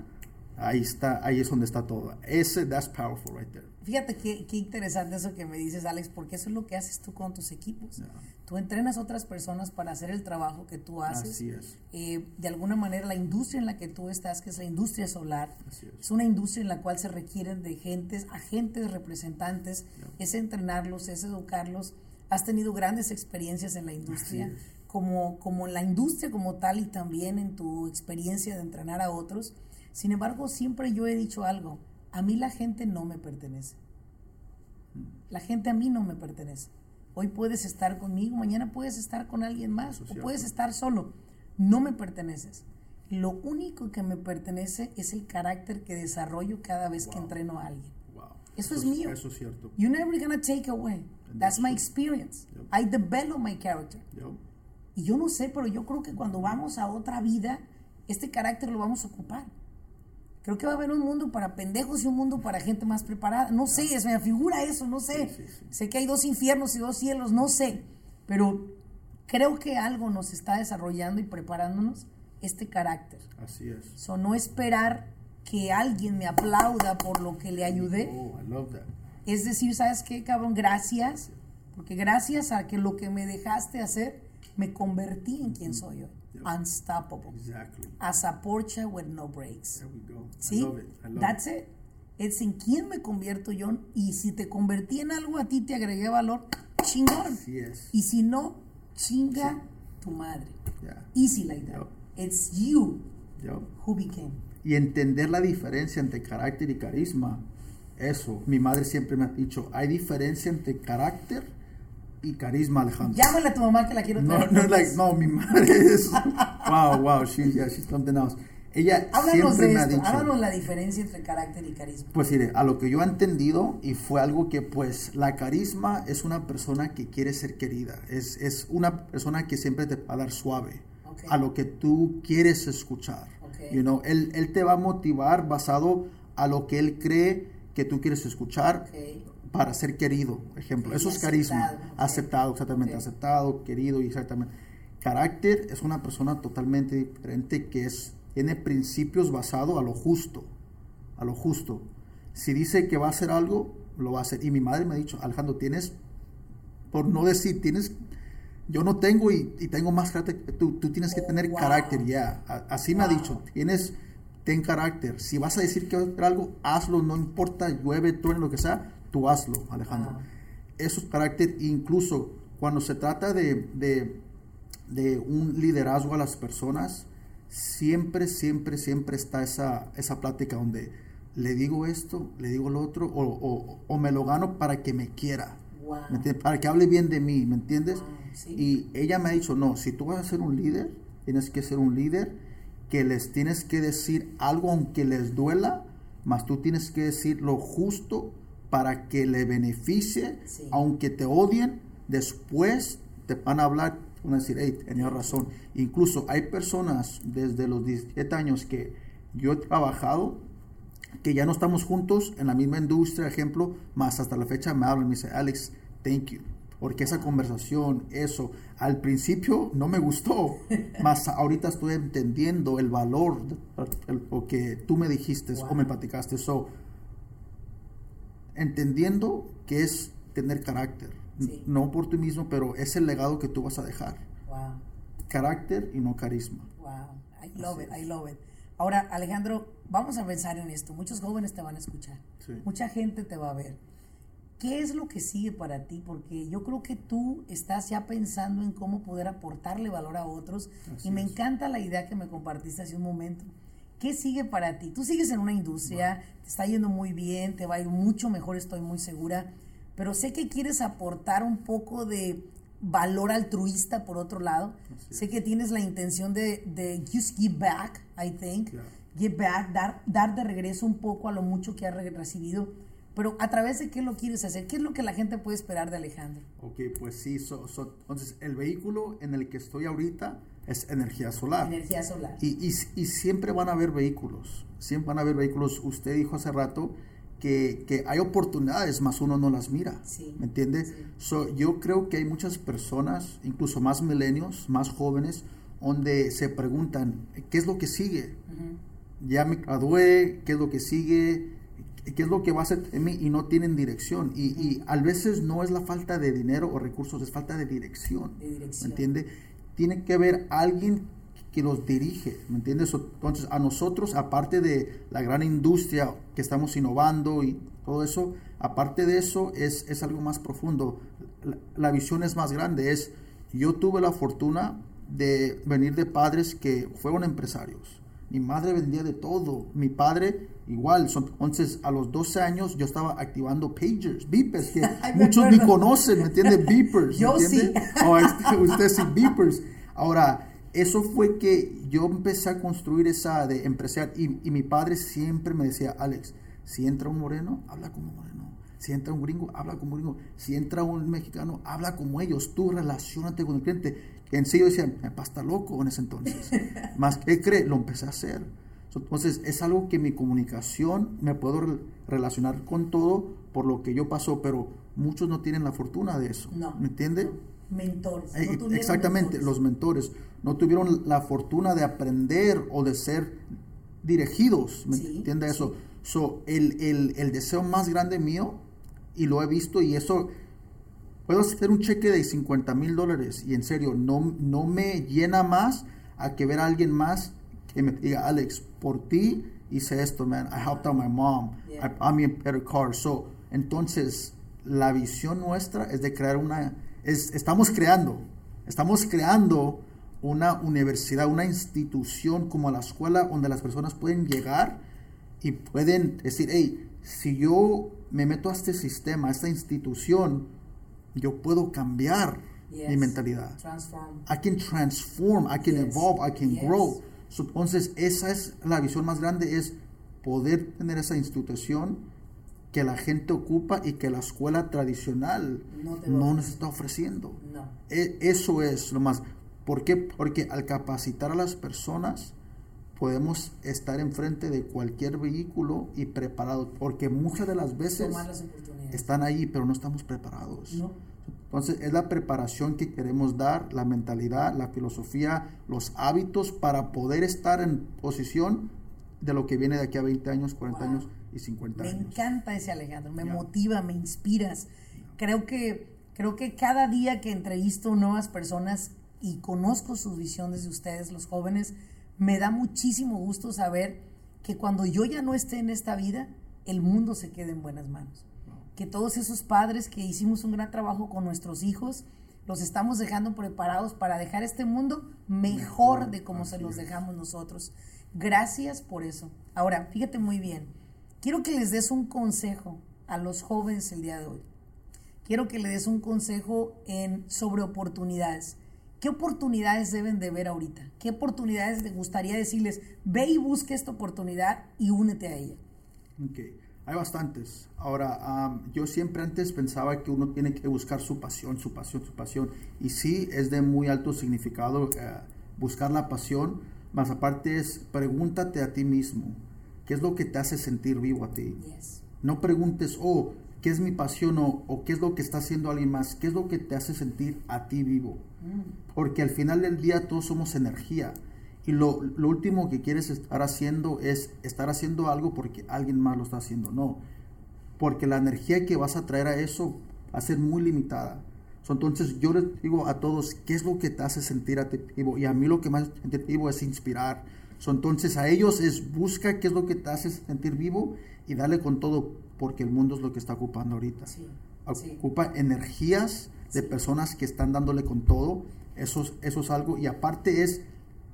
ahí está, ahí es donde está todo. Ese, that's powerful right there. Fíjate qué, qué interesante eso que me dices, Alex, porque eso es lo que haces tú con tus equipos. Ya. Tú entrenas a otras personas para hacer el trabajo que tú haces. Así es. Eh, de alguna manera, la industria en la que tú estás, que es la industria solar, Así es. es una industria en la cual se requieren de gentes, agentes, representantes, es entrenarlos, es educarlos. Has tenido grandes experiencias en la industria, como, como en la industria como tal y también en tu experiencia de entrenar a otros. Sin embargo, siempre yo he dicho algo, a mí la gente no me pertenece. La gente a mí no me pertenece. Hoy puedes estar conmigo, mañana puedes estar con alguien más o puedes estar solo. No me perteneces. Lo único que me pertenece es el carácter que desarrollo cada vez que entreno a alguien. Wow. Eso es mío. Eso es cierto. You're never gonna take away. That's my experience. Yep. I develop my character. Yo, Y yo no sé, pero yo creo que cuando vamos a otra vida, este carácter lo vamos a ocupar. Creo que va a haber un mundo para pendejos y un mundo para gente más preparada. No sé, es, me figura eso, no sé. Sí, sí, sí. Sé que hay dos infiernos y dos cielos, no sé. Pero creo que algo nos está desarrollando y preparándonos este carácter. así es. So, no esperar que alguien me aplauda por lo que le ayudé. Oh, I love that. Es decir, ¿sabes qué, cabrón? Gracias. Porque gracias a que lo que me dejaste hacer, me convertí en quien soy hoy. Unstoppable. Exactly. As a Porsche with no brakes. There we go. I ¿Sí? love it. I love That's it. it. Es en quién me convierto yo. Y si te convertí en algo, a ti te agregué valor. Chingón. Así es. Y si no, chinga tu madre. Yeah. Easy like that. Yep. It's you Yo. who became. y entender la diferencia entre carácter y carisma. Eso, mi madre siempre me ha dicho, hay diferencia entre carácter y carisma, Alejandro. Llámale a tu mamá que la quiero No, traer. no, like, no, mi madre es, wow, wow, she, yeah, she's something else. Ella Háblanos siempre de me ha esto. dicho, Háblanos la diferencia entre carácter y carisma. pues mire, a lo que yo he entendido y fue algo que pues la carisma es una persona que quiere ser querida, es, es una persona que siempre te va a dar suave Ok. a lo que tú quieres escuchar. Ok. You know, él, él te va a motivar basado a lo que él cree que tú quieres escuchar Ok. Para ser querido, ejemplo. Eso es carisma. aceptado, exactamente. Aceptado, querido y exactamente. Carácter es una persona totalmente diferente que es, tiene principios basados a lo justo. A lo justo. Si dice que va a hacer algo, lo va a hacer. Y mi madre me ha dicho, Alejandro, tienes, por no decir, tienes, yo no tengo y, y tengo más carácter que tú. Tú tienes que Oh, tener wow. carácter, ya. A- Así me ha dicho, tienes, ten carácter. Si vas a decir que vas a hacer algo, hazlo, no importa, llueve, truene, lo que sea, tú hazlo, Alejandro. Wow. Eso es carácter, incluso cuando se trata de, de, de un liderazgo a las personas, siempre, siempre, siempre está esa, esa plática donde le digo esto, le digo lo otro, o, o- o me lo gano para que me quiera, Wow. ¿me entiendes? para que hable bien de mí, ¿me entiendes? Wow, sí. Y ella me ha dicho, no, si tú vas a ser un líder, tienes que ser un líder que les tienes que decir algo aunque les duela, más tú tienes que decir lo justo para que le beneficie, Sí. aunque te odien, después te van a hablar, van a decir, hey, tenía razón. Incluso hay personas desde los 17 años que yo he trabajado que ya no estamos juntos en la misma industria, ejemplo, más hasta la fecha me hablan y me dice, Alex, thank you. Porque esa conversación, eso, al principio no me gustó, más ahorita estoy entendiendo el valor de lo que tú me dijiste o me platicaste. eso entendiendo que es tener carácter. No por ti mismo, pero es el legado que tú vas a dejar. Carácter y no carisma. Wow. I love it, I love it. Ahora, Alejandro, vamos a pensar en esto. Muchos jóvenes te van a escuchar. Mucha gente te va a ver. ¿Qué es lo que sigue para ti? Porque yo creo que tú estás ya pensando en cómo poder aportarle valor a otros. y me encanta la idea que me compartiste hace un momento. ¿Qué sigue para ti? Tú sigues en una industria, te está yendo muy bien, te va a ir mucho mejor, estoy muy segura, pero sé que quieres aportar un poco de valor altruista por otro lado. sé que tienes la intención de, de just give back, I think. Give back, dar, dar de regreso un poco a lo mucho que has recibido. Pero a través de qué lo quieres hacer, qué es lo que la gente puede esperar de Alejandro. Ok, pues sí, entonces el vehículo en el que estoy ahorita es energía solar. Energía solar. Y, y, y, siempre van a haber vehículos, siempre van a haber vehículos. Usted dijo hace rato que, que hay oportunidades, más uno no las mira. Sí. ¿Me entiende? So, yo creo que hay muchas personas, incluso más milenios, más jóvenes, donde se preguntan, ¿qué es lo que sigue? Ya me gradué, ¿qué es lo que sigue? ¿Qué es lo que va a hacer en mí? Y no tienen dirección. Y, y, a veces no es la falta de dinero o recursos, es falta de dirección. De dirección. ¿Me entiende? Tiene que haber alguien que los dirige, ¿me entiendes? Entonces, a nosotros, aparte de la gran industria que estamos innovando y todo eso, aparte de eso, es, es algo más profundo. La, visión es más grande. Es, yo tuve la fortuna de venir de padres que fueron empresarios. Mi madre vendía de todo. Mi padre igual. Entonces, a los 12 años yo estaba activando pagers, beepers, que muchos ni conocen, ¿me entiende? Beepers. yo sí. Oh, este, usted sí, beepers. Ahora, eso fue que yo empecé a construir esa de empresarial y, y mi padre siempre me decía, Alex, si entra un moreno, habla como moreno. Si entra un gringo, habla como gringo. Si entra un mexicano, habla como ellos. Tú relacionate con el cliente en sí yo decía, me pasta loco en ese entonces. Más que cree, lo empecé a hacer. Entonces es algo que mi comunicación me puedo relacionar con todo por lo que yo pasó, pero muchos no tienen la fortuna de eso. No. ¿Me entiende? Mentores. Eh, exactamente, los mentores no tuvieron la fortuna de aprender o de ser dirigidos. ¿Me entiende eso? So, el, el, el deseo más grande mío, y lo he visto, y eso puedo hacer un cheque de 50 mil dólares y en serio, no, no me llena más a que ver a alguien más que me diga, Alex, por ti hice esto, man. I helped out my mom. I bought me a better car. So, entonces, la visión nuestra es de crear una, es, estamos creando, estamos creando una universidad, una institución como la escuela donde las personas pueden llegar y pueden decir, hey, si yo me meto a este sistema, a esta institución, yo puedo cambiar mi mentalidad. Transform. I can transform, I can evolve, I can grow. Entonces, esa es la visión más grande, es poder tener esa institución que la gente ocupa y que la escuela tradicional no, nos está ofreciendo. E, eso es lo más. ¿Por qué? Porque al capacitar a las personas podemos estar enfrente de cualquier vehículo y preparados, porque muchas de las veces están ahí, pero no estamos preparados. Entonces es la preparación que queremos dar, la mentalidad, la filosofía, los hábitos para poder estar en posición de lo que viene de aquí a 20 años, 40 años y 50 años. Me encanta ese Alejandro, me motiva, me inspiras. Creo que creo que cada día que entrevisto nuevas personas y conozco sus visiones de ustedes, los jóvenes, me da muchísimo gusto saber que cuando yo ya no esté en esta vida, el mundo se quede en buenas manos que todos esos padres que hicimos un gran trabajo con nuestros hijos, los estamos dejando preparados para dejar este mundo mejor de como se los dejamos nosotros. Gracias por eso. Ahora, fíjate muy bien, quiero que les des un consejo a los jóvenes el día de hoy. Quiero que les des un consejo en, sobre oportunidades. ¿Qué oportunidades deben de ver ahorita? ¿Qué oportunidades te gustaría decirles? Ve y busque esta oportunidad y únete a ella. Okay. Hay bastantes. Ahora, yo siempre antes pensaba que uno tiene que buscar su pasión, su pasión, su pasión. Y sí, es de muy alto significado eh, buscar la pasión, más aparte es pregúntate a ti mismo, ¿qué es lo que te hace sentir vivo a ti? Yes. No preguntes, oh, ¿qué es mi pasión o, o qué es lo que está haciendo alguien más? ¿Qué es lo que te hace sentir a ti vivo? Mm. Porque al final del día todos somos energía. Y lo, lo último que quieres estar haciendo es estar haciendo algo porque alguien más lo está haciendo. No. Porque la energía que vas a traer a eso va a ser muy limitada. So, entonces yo les digo a todos, ¿qué es lo que te hace sentir a ti vivo? Y a mí lo que más vivo es inspirar. So, entonces a ellos es busca qué es lo que te hace sentir vivo y dale con todo porque el mundo es lo que está ocupando ahorita. Sí, sí. Ocupa energías de personas que están dándole con todo. Eso, es- eso es algo. Y aparte es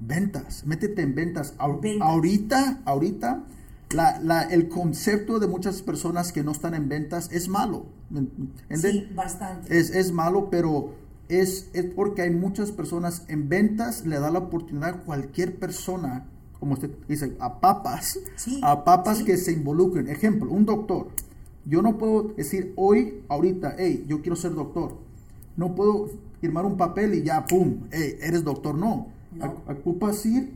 ventas. Métete en ventas. Ahor- Ventas. Ahorita, ahorita, la- la- el concepto de muchas personas que no están en ventas es malo. Sí, bastante. Es, es malo, pero es, es porque hay muchas personas en ventas, le da la oportunidad a cualquier persona, como usted dice, a papas, Sí, a papas sí. que se involucren. Ejemplo, un doctor. Yo no puedo decir hoy, ahorita, hey, yo quiero ser doctor. No puedo firmar un papel y ya, pum, hey, eres doctor. No. No. Oc- Ocupas ir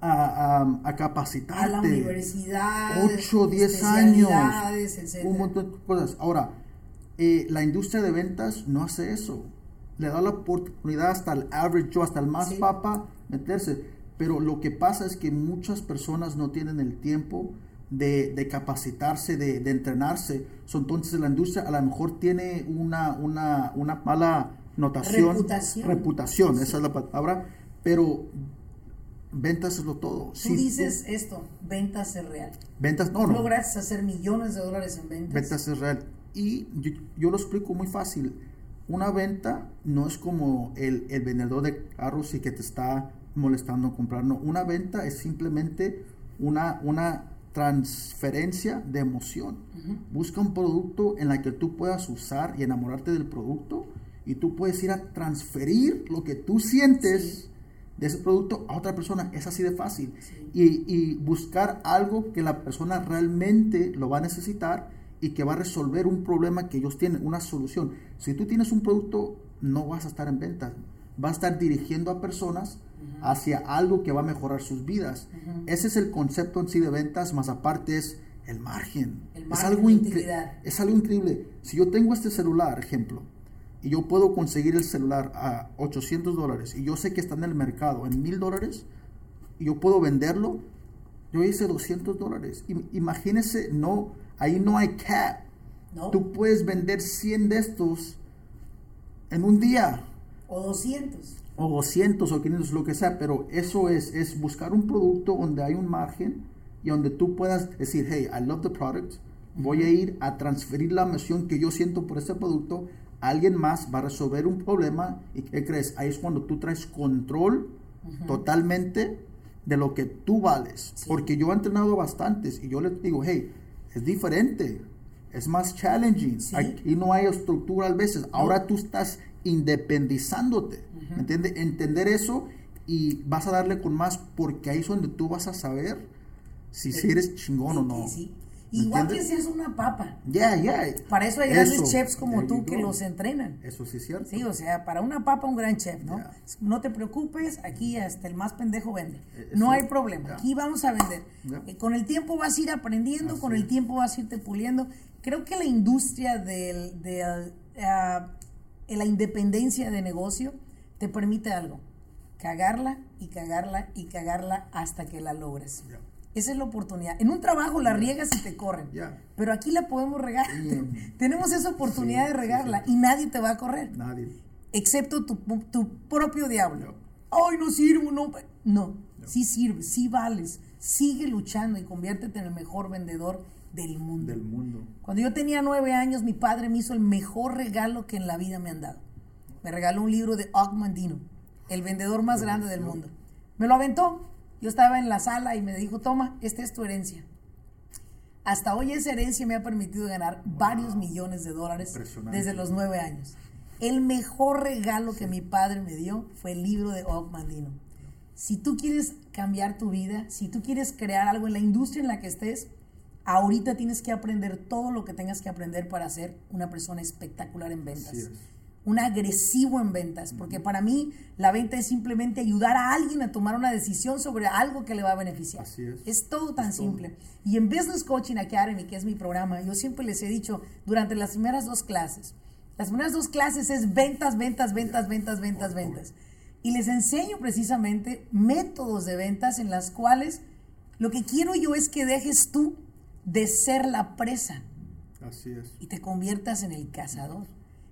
a, a, a capacitarte. a la universidad, 8, 10 años. etcétera. Un montón de cosas. Ahora, eh, la industria de ventas no hace eso. Le da la oportunidad hasta el average Joe, hasta el más Sí. papa, meterse. Pero lo que pasa es que muchas personas no tienen el tiempo de, de capacitarse, de, de entrenarse. So, entonces la industria a lo mejor tiene una, una, una mala notación. Reputación. Reputación, Sí. esa es la palabra. Pero ventas es lo todo. Tú Si dices esto, ventas es real. ventas, no, no. Logras hacer millones de dólares en ventas. Ventas es real. Y yo, yo lo explico muy fácil. Una venta no es como el, el vendedor de carros y que te está molestando comprar. No, una venta es simplemente una, una transferencia de emoción. Busca un producto en la que tú puedas usar y enamorarte del producto y tú puedes ir a transferir lo que tú sientes Sí. De ese producto a otra persona. Es así de fácil. Sí. Y, y buscar algo que la persona realmente lo va a necesitar y que va a resolver un problema que ellos tienen, una solución. Si tú tienes un producto, no vas a estar en venta. Vas a estar dirigiendo a personas hacia algo que va a mejorar sus vidas. Ese es el concepto en sí de ventas, más aparte es el margen. El es, algo es algo increíble. Si yo tengo este celular, ejemplo, y yo puedo conseguir el celular a 800 dólares y yo sé que está en el mercado en 1000 dólares y yo puedo venderlo, yo hice 200 dólares. Im- Imagínese, no, ahí no hay cap. ¿no? Tú puedes vender 100 de estos en un día O 200. o 200 o 500, lo que sea, pero eso es, es buscar un producto donde hay un margen y donde tú puedas decir, hey, I love the product, voy a ir a transferir la emoción que yo siento por este producto, alguien más va a resolver un problema y ¿qué crees? Ahí es cuando tú traes control totalmente de lo que tú vales, Sí. porque yo he entrenado bastantes y yo les digo, hey, es diferente. Es más challenging. Sí. Aquí no hay estructura a veces. Ahora tú estás independizándote. ¿Me entiendes? Entender eso y vas a darle con más porque ahí es donde tú vas a saber si, si eres chingón o no. Sí, sí. ¿Me Igual que entiendes? seas una papa. Ya, ya. Para eso hay grandes Eso. chefs como tú que los entrenan. Eso sí es cierto. Sí, o sea, para una papa un gran chef, ¿no? No te preocupes, aquí hasta el más pendejo vende. Eh, No hay problema, aquí vamos a vender. Eh, Con el tiempo vas a ir aprendiendo, Así con el es. tiempo vas a irte puliendo. Creo que la industria del, de eh, la independencia de negocio te permite algo, cagarla y cagarla y cagarla hasta que la logres. Esa es la oportunidad. En un trabajo la riegas y te corren. Pero aquí la podemos regar. Tenemos esa oportunidad Sí, de regarla sí. y nadie te va a correr Nadie. excepto tu, tu propio diablo. No. Ay, no sirvo, no. No, sí sirves, sí vales. Sigue luchando y conviértete en el mejor vendedor del mundo. Del mundo. Cuando yo tenía nueve años, mi padre me hizo el mejor regalo que en la vida me han dado. Me regaló un libro de Og Mandino, el vendedor más grande del mundo. Me lo aventó. Yo estaba en la sala y me dijo, toma, esta es tu herencia. Hasta hoy esa herencia me ha permitido ganar varios millones de dólares desde los nueve años. El mejor regalo que mi padre me dio fue el libro de Og Mandino. Si tú quieres cambiar tu vida, si tú quieres crear algo en la industria en la que estés, ahorita tienes que aprender todo lo que tengas que aprender para ser una persona espectacular en ventas. Un agresivo en ventas, porque para mí la venta es simplemente ayudar a alguien a tomar una decisión sobre algo que le va a beneficiar. Así es. Es todo tan simple. Y en Business Coaching Academy, que es mi programa, yo siempre les he dicho durante las primeras dos clases, las primeras dos clases es ventas, ventas, ventas, ventas, ventas, ventas. Y les enseño precisamente métodos de ventas en las cuales lo que quiero yo es que dejes tú de ser la presa Así es. y te conviertas en el cazador.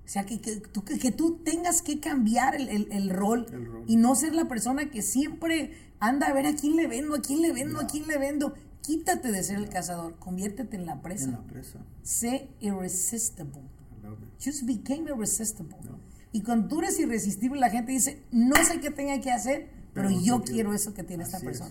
O sea, que, que tú, que, que tú tengas que cambiar el, el- el rol El rol. y no ser la persona que siempre anda a ver a quién le vendo, a quién le vendo, a quién le vendo. Quítate de ser el cazador, conviértete en la presa. En la presa. Sé irresistible. Just became irresistible. No. Y cuando tú eres irresistible, la gente dice, no sé qué tenga que hacer, pero, Pero yo quiero eso que tiene esta es.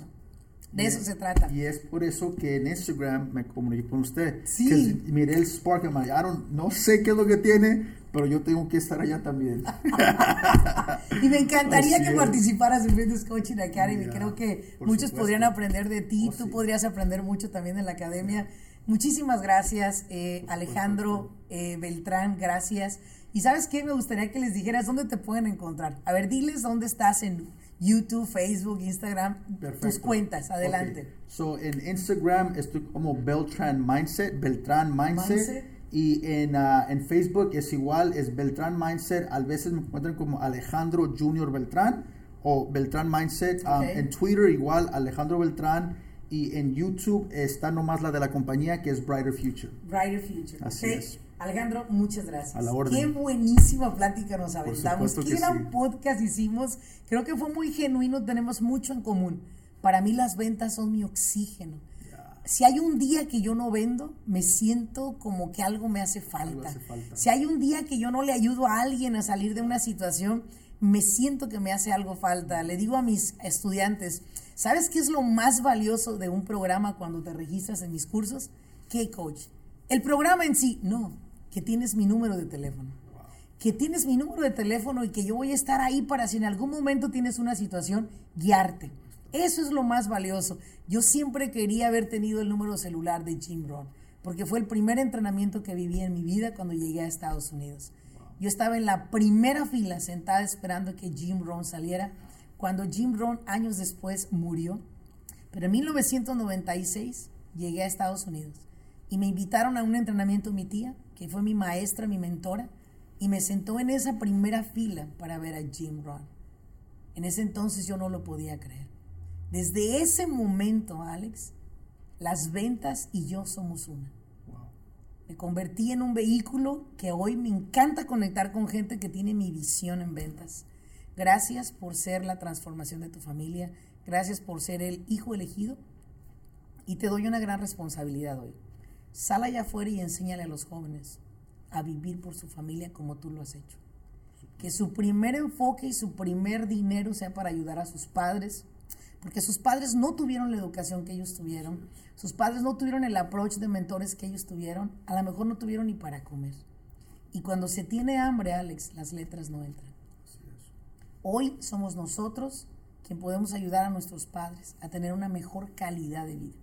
De eso es- se trata. Y es por eso que en Instagram me comuniqué con usted. Sí. Miré el spark, don't- no sé qué es lo que tiene, pero yo tengo que estar allá también. Y me encantaría Así que es. participaras en Business Coaching Academy. Ya, Creo que muchos supuesto. podrían aprender de ti. Oh, Tú sí. podrías aprender mucho también en la academia. Muchísimas gracias, eh, Alejandro eh, Beltrán. Gracias. Y sabes qué? Me gustaría que les dijeras dónde te pueden encontrar. A ver, diles dónde estás en YouTube, Facebook, Instagram, tus cuentas. Adelante. So, en Instagram estoy como Beltran Mindset, Beltran Mindset. Mindset. Y en, ah, en Facebook es igual, es Beltran Mindset. A veces me encuentran como Alejandro Junior Beltrán o Beltrán Mindset. Um, Ok. en Twitter igual, Alejandro Beltrán. Y en YouTube está nomás la de la compañía que es Brighter Future. Brighter Future. Así ¿ok? es. Alejandro, muchas gracias. A la orden. Qué buenísima plática nos aventamos. Qué gran sí. podcast hicimos. Creo que fue muy genuino, tenemos mucho en común. Para mí las ventas son mi oxígeno. Si hay un día que yo no vendo, me siento como que algo me hace falta. hace falta. Si hay un día que yo no le ayudo a alguien a salir de una situación, me siento que me hace algo falta. Le digo a mis estudiantes, ¿sabes qué es lo más valioso de un programa cuando te registras en mis cursos? ¿Qué, coach? El programa en sí, no, que tienes mi número de teléfono. Que tienes mi número de teléfono y que yo voy a estar ahí para si en algún momento tienes una situación, guiarte. Eso es lo más valioso. Yo siempre quería haber tenido el número celular de Jim Rohn, porque fue el primer entrenamiento que viví en mi vida cuando llegué a Estados Unidos. Yo estaba en la primera fila sentada esperando que Jim Rohn saliera, cuando Jim Rohn años después murió. Pero en 1996 llegué a Estados Unidos y me invitaron a un entrenamiento mi tía, que fue mi maestra, mi mentora, y me sentó en esa primera fila para ver a Jim Rohn. En ese entonces yo no lo podía creer. Desde ese momento, Alex, las ventas y yo somos una. Wow. Me convertí en un vehículo que hoy me encanta conectar con gente que tiene mi visión en ventas. Gracias por ser la transformación de tu familia. Gracias por ser el hijo elegido. Y te doy una gran responsabilidad hoy. Sal allá afuera y enséñale a los jóvenes a vivir por su familia como tú lo has hecho. Que su primer enfoque y su primer dinero sea para ayudar a sus padres, porque sus padres no tuvieron la educación que ellos tuvieron, sus padres no tuvieron el approach de mentores que ellos tuvieron, a lo mejor no tuvieron ni para comer. Y cuando se tiene hambre, Alex, las letras no entran. Hoy somos nosotros quien podemos ayudar a nuestros padres a tener una mejor calidad de vida,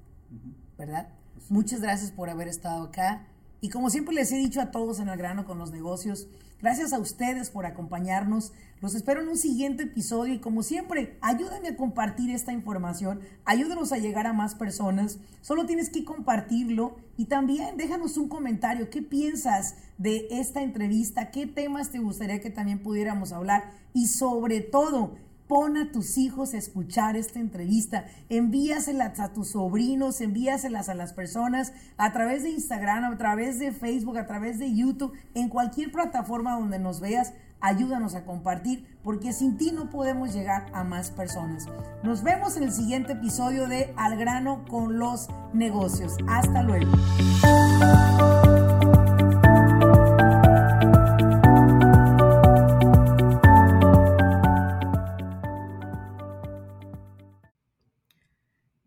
¿verdad? Muchas gracias por haber estado acá. Y como siempre les he dicho a todos en el grano con los negocios, gracias a ustedes por acompañarnos. Los espero en un siguiente episodio y como siempre, ayúdenme a compartir esta información, ayúdenos a llegar a más personas. Solo tienes que compartirlo y también déjanos un comentario. ¿Qué piensas de esta entrevista? ¿Qué temas te gustaría que también pudiéramos hablar? Y sobre todo, Pon a tus hijos a escuchar esta entrevista, envíaselas a tus sobrinos, envíaselas a las personas a través de Instagram, a través de Facebook, a través de YouTube, en cualquier plataforma donde nos veas, ayúdanos a compartir, porque sin ti no podemos llegar a más personas. Nos vemos en el siguiente episodio de Al grano con los negocios. Hasta luego.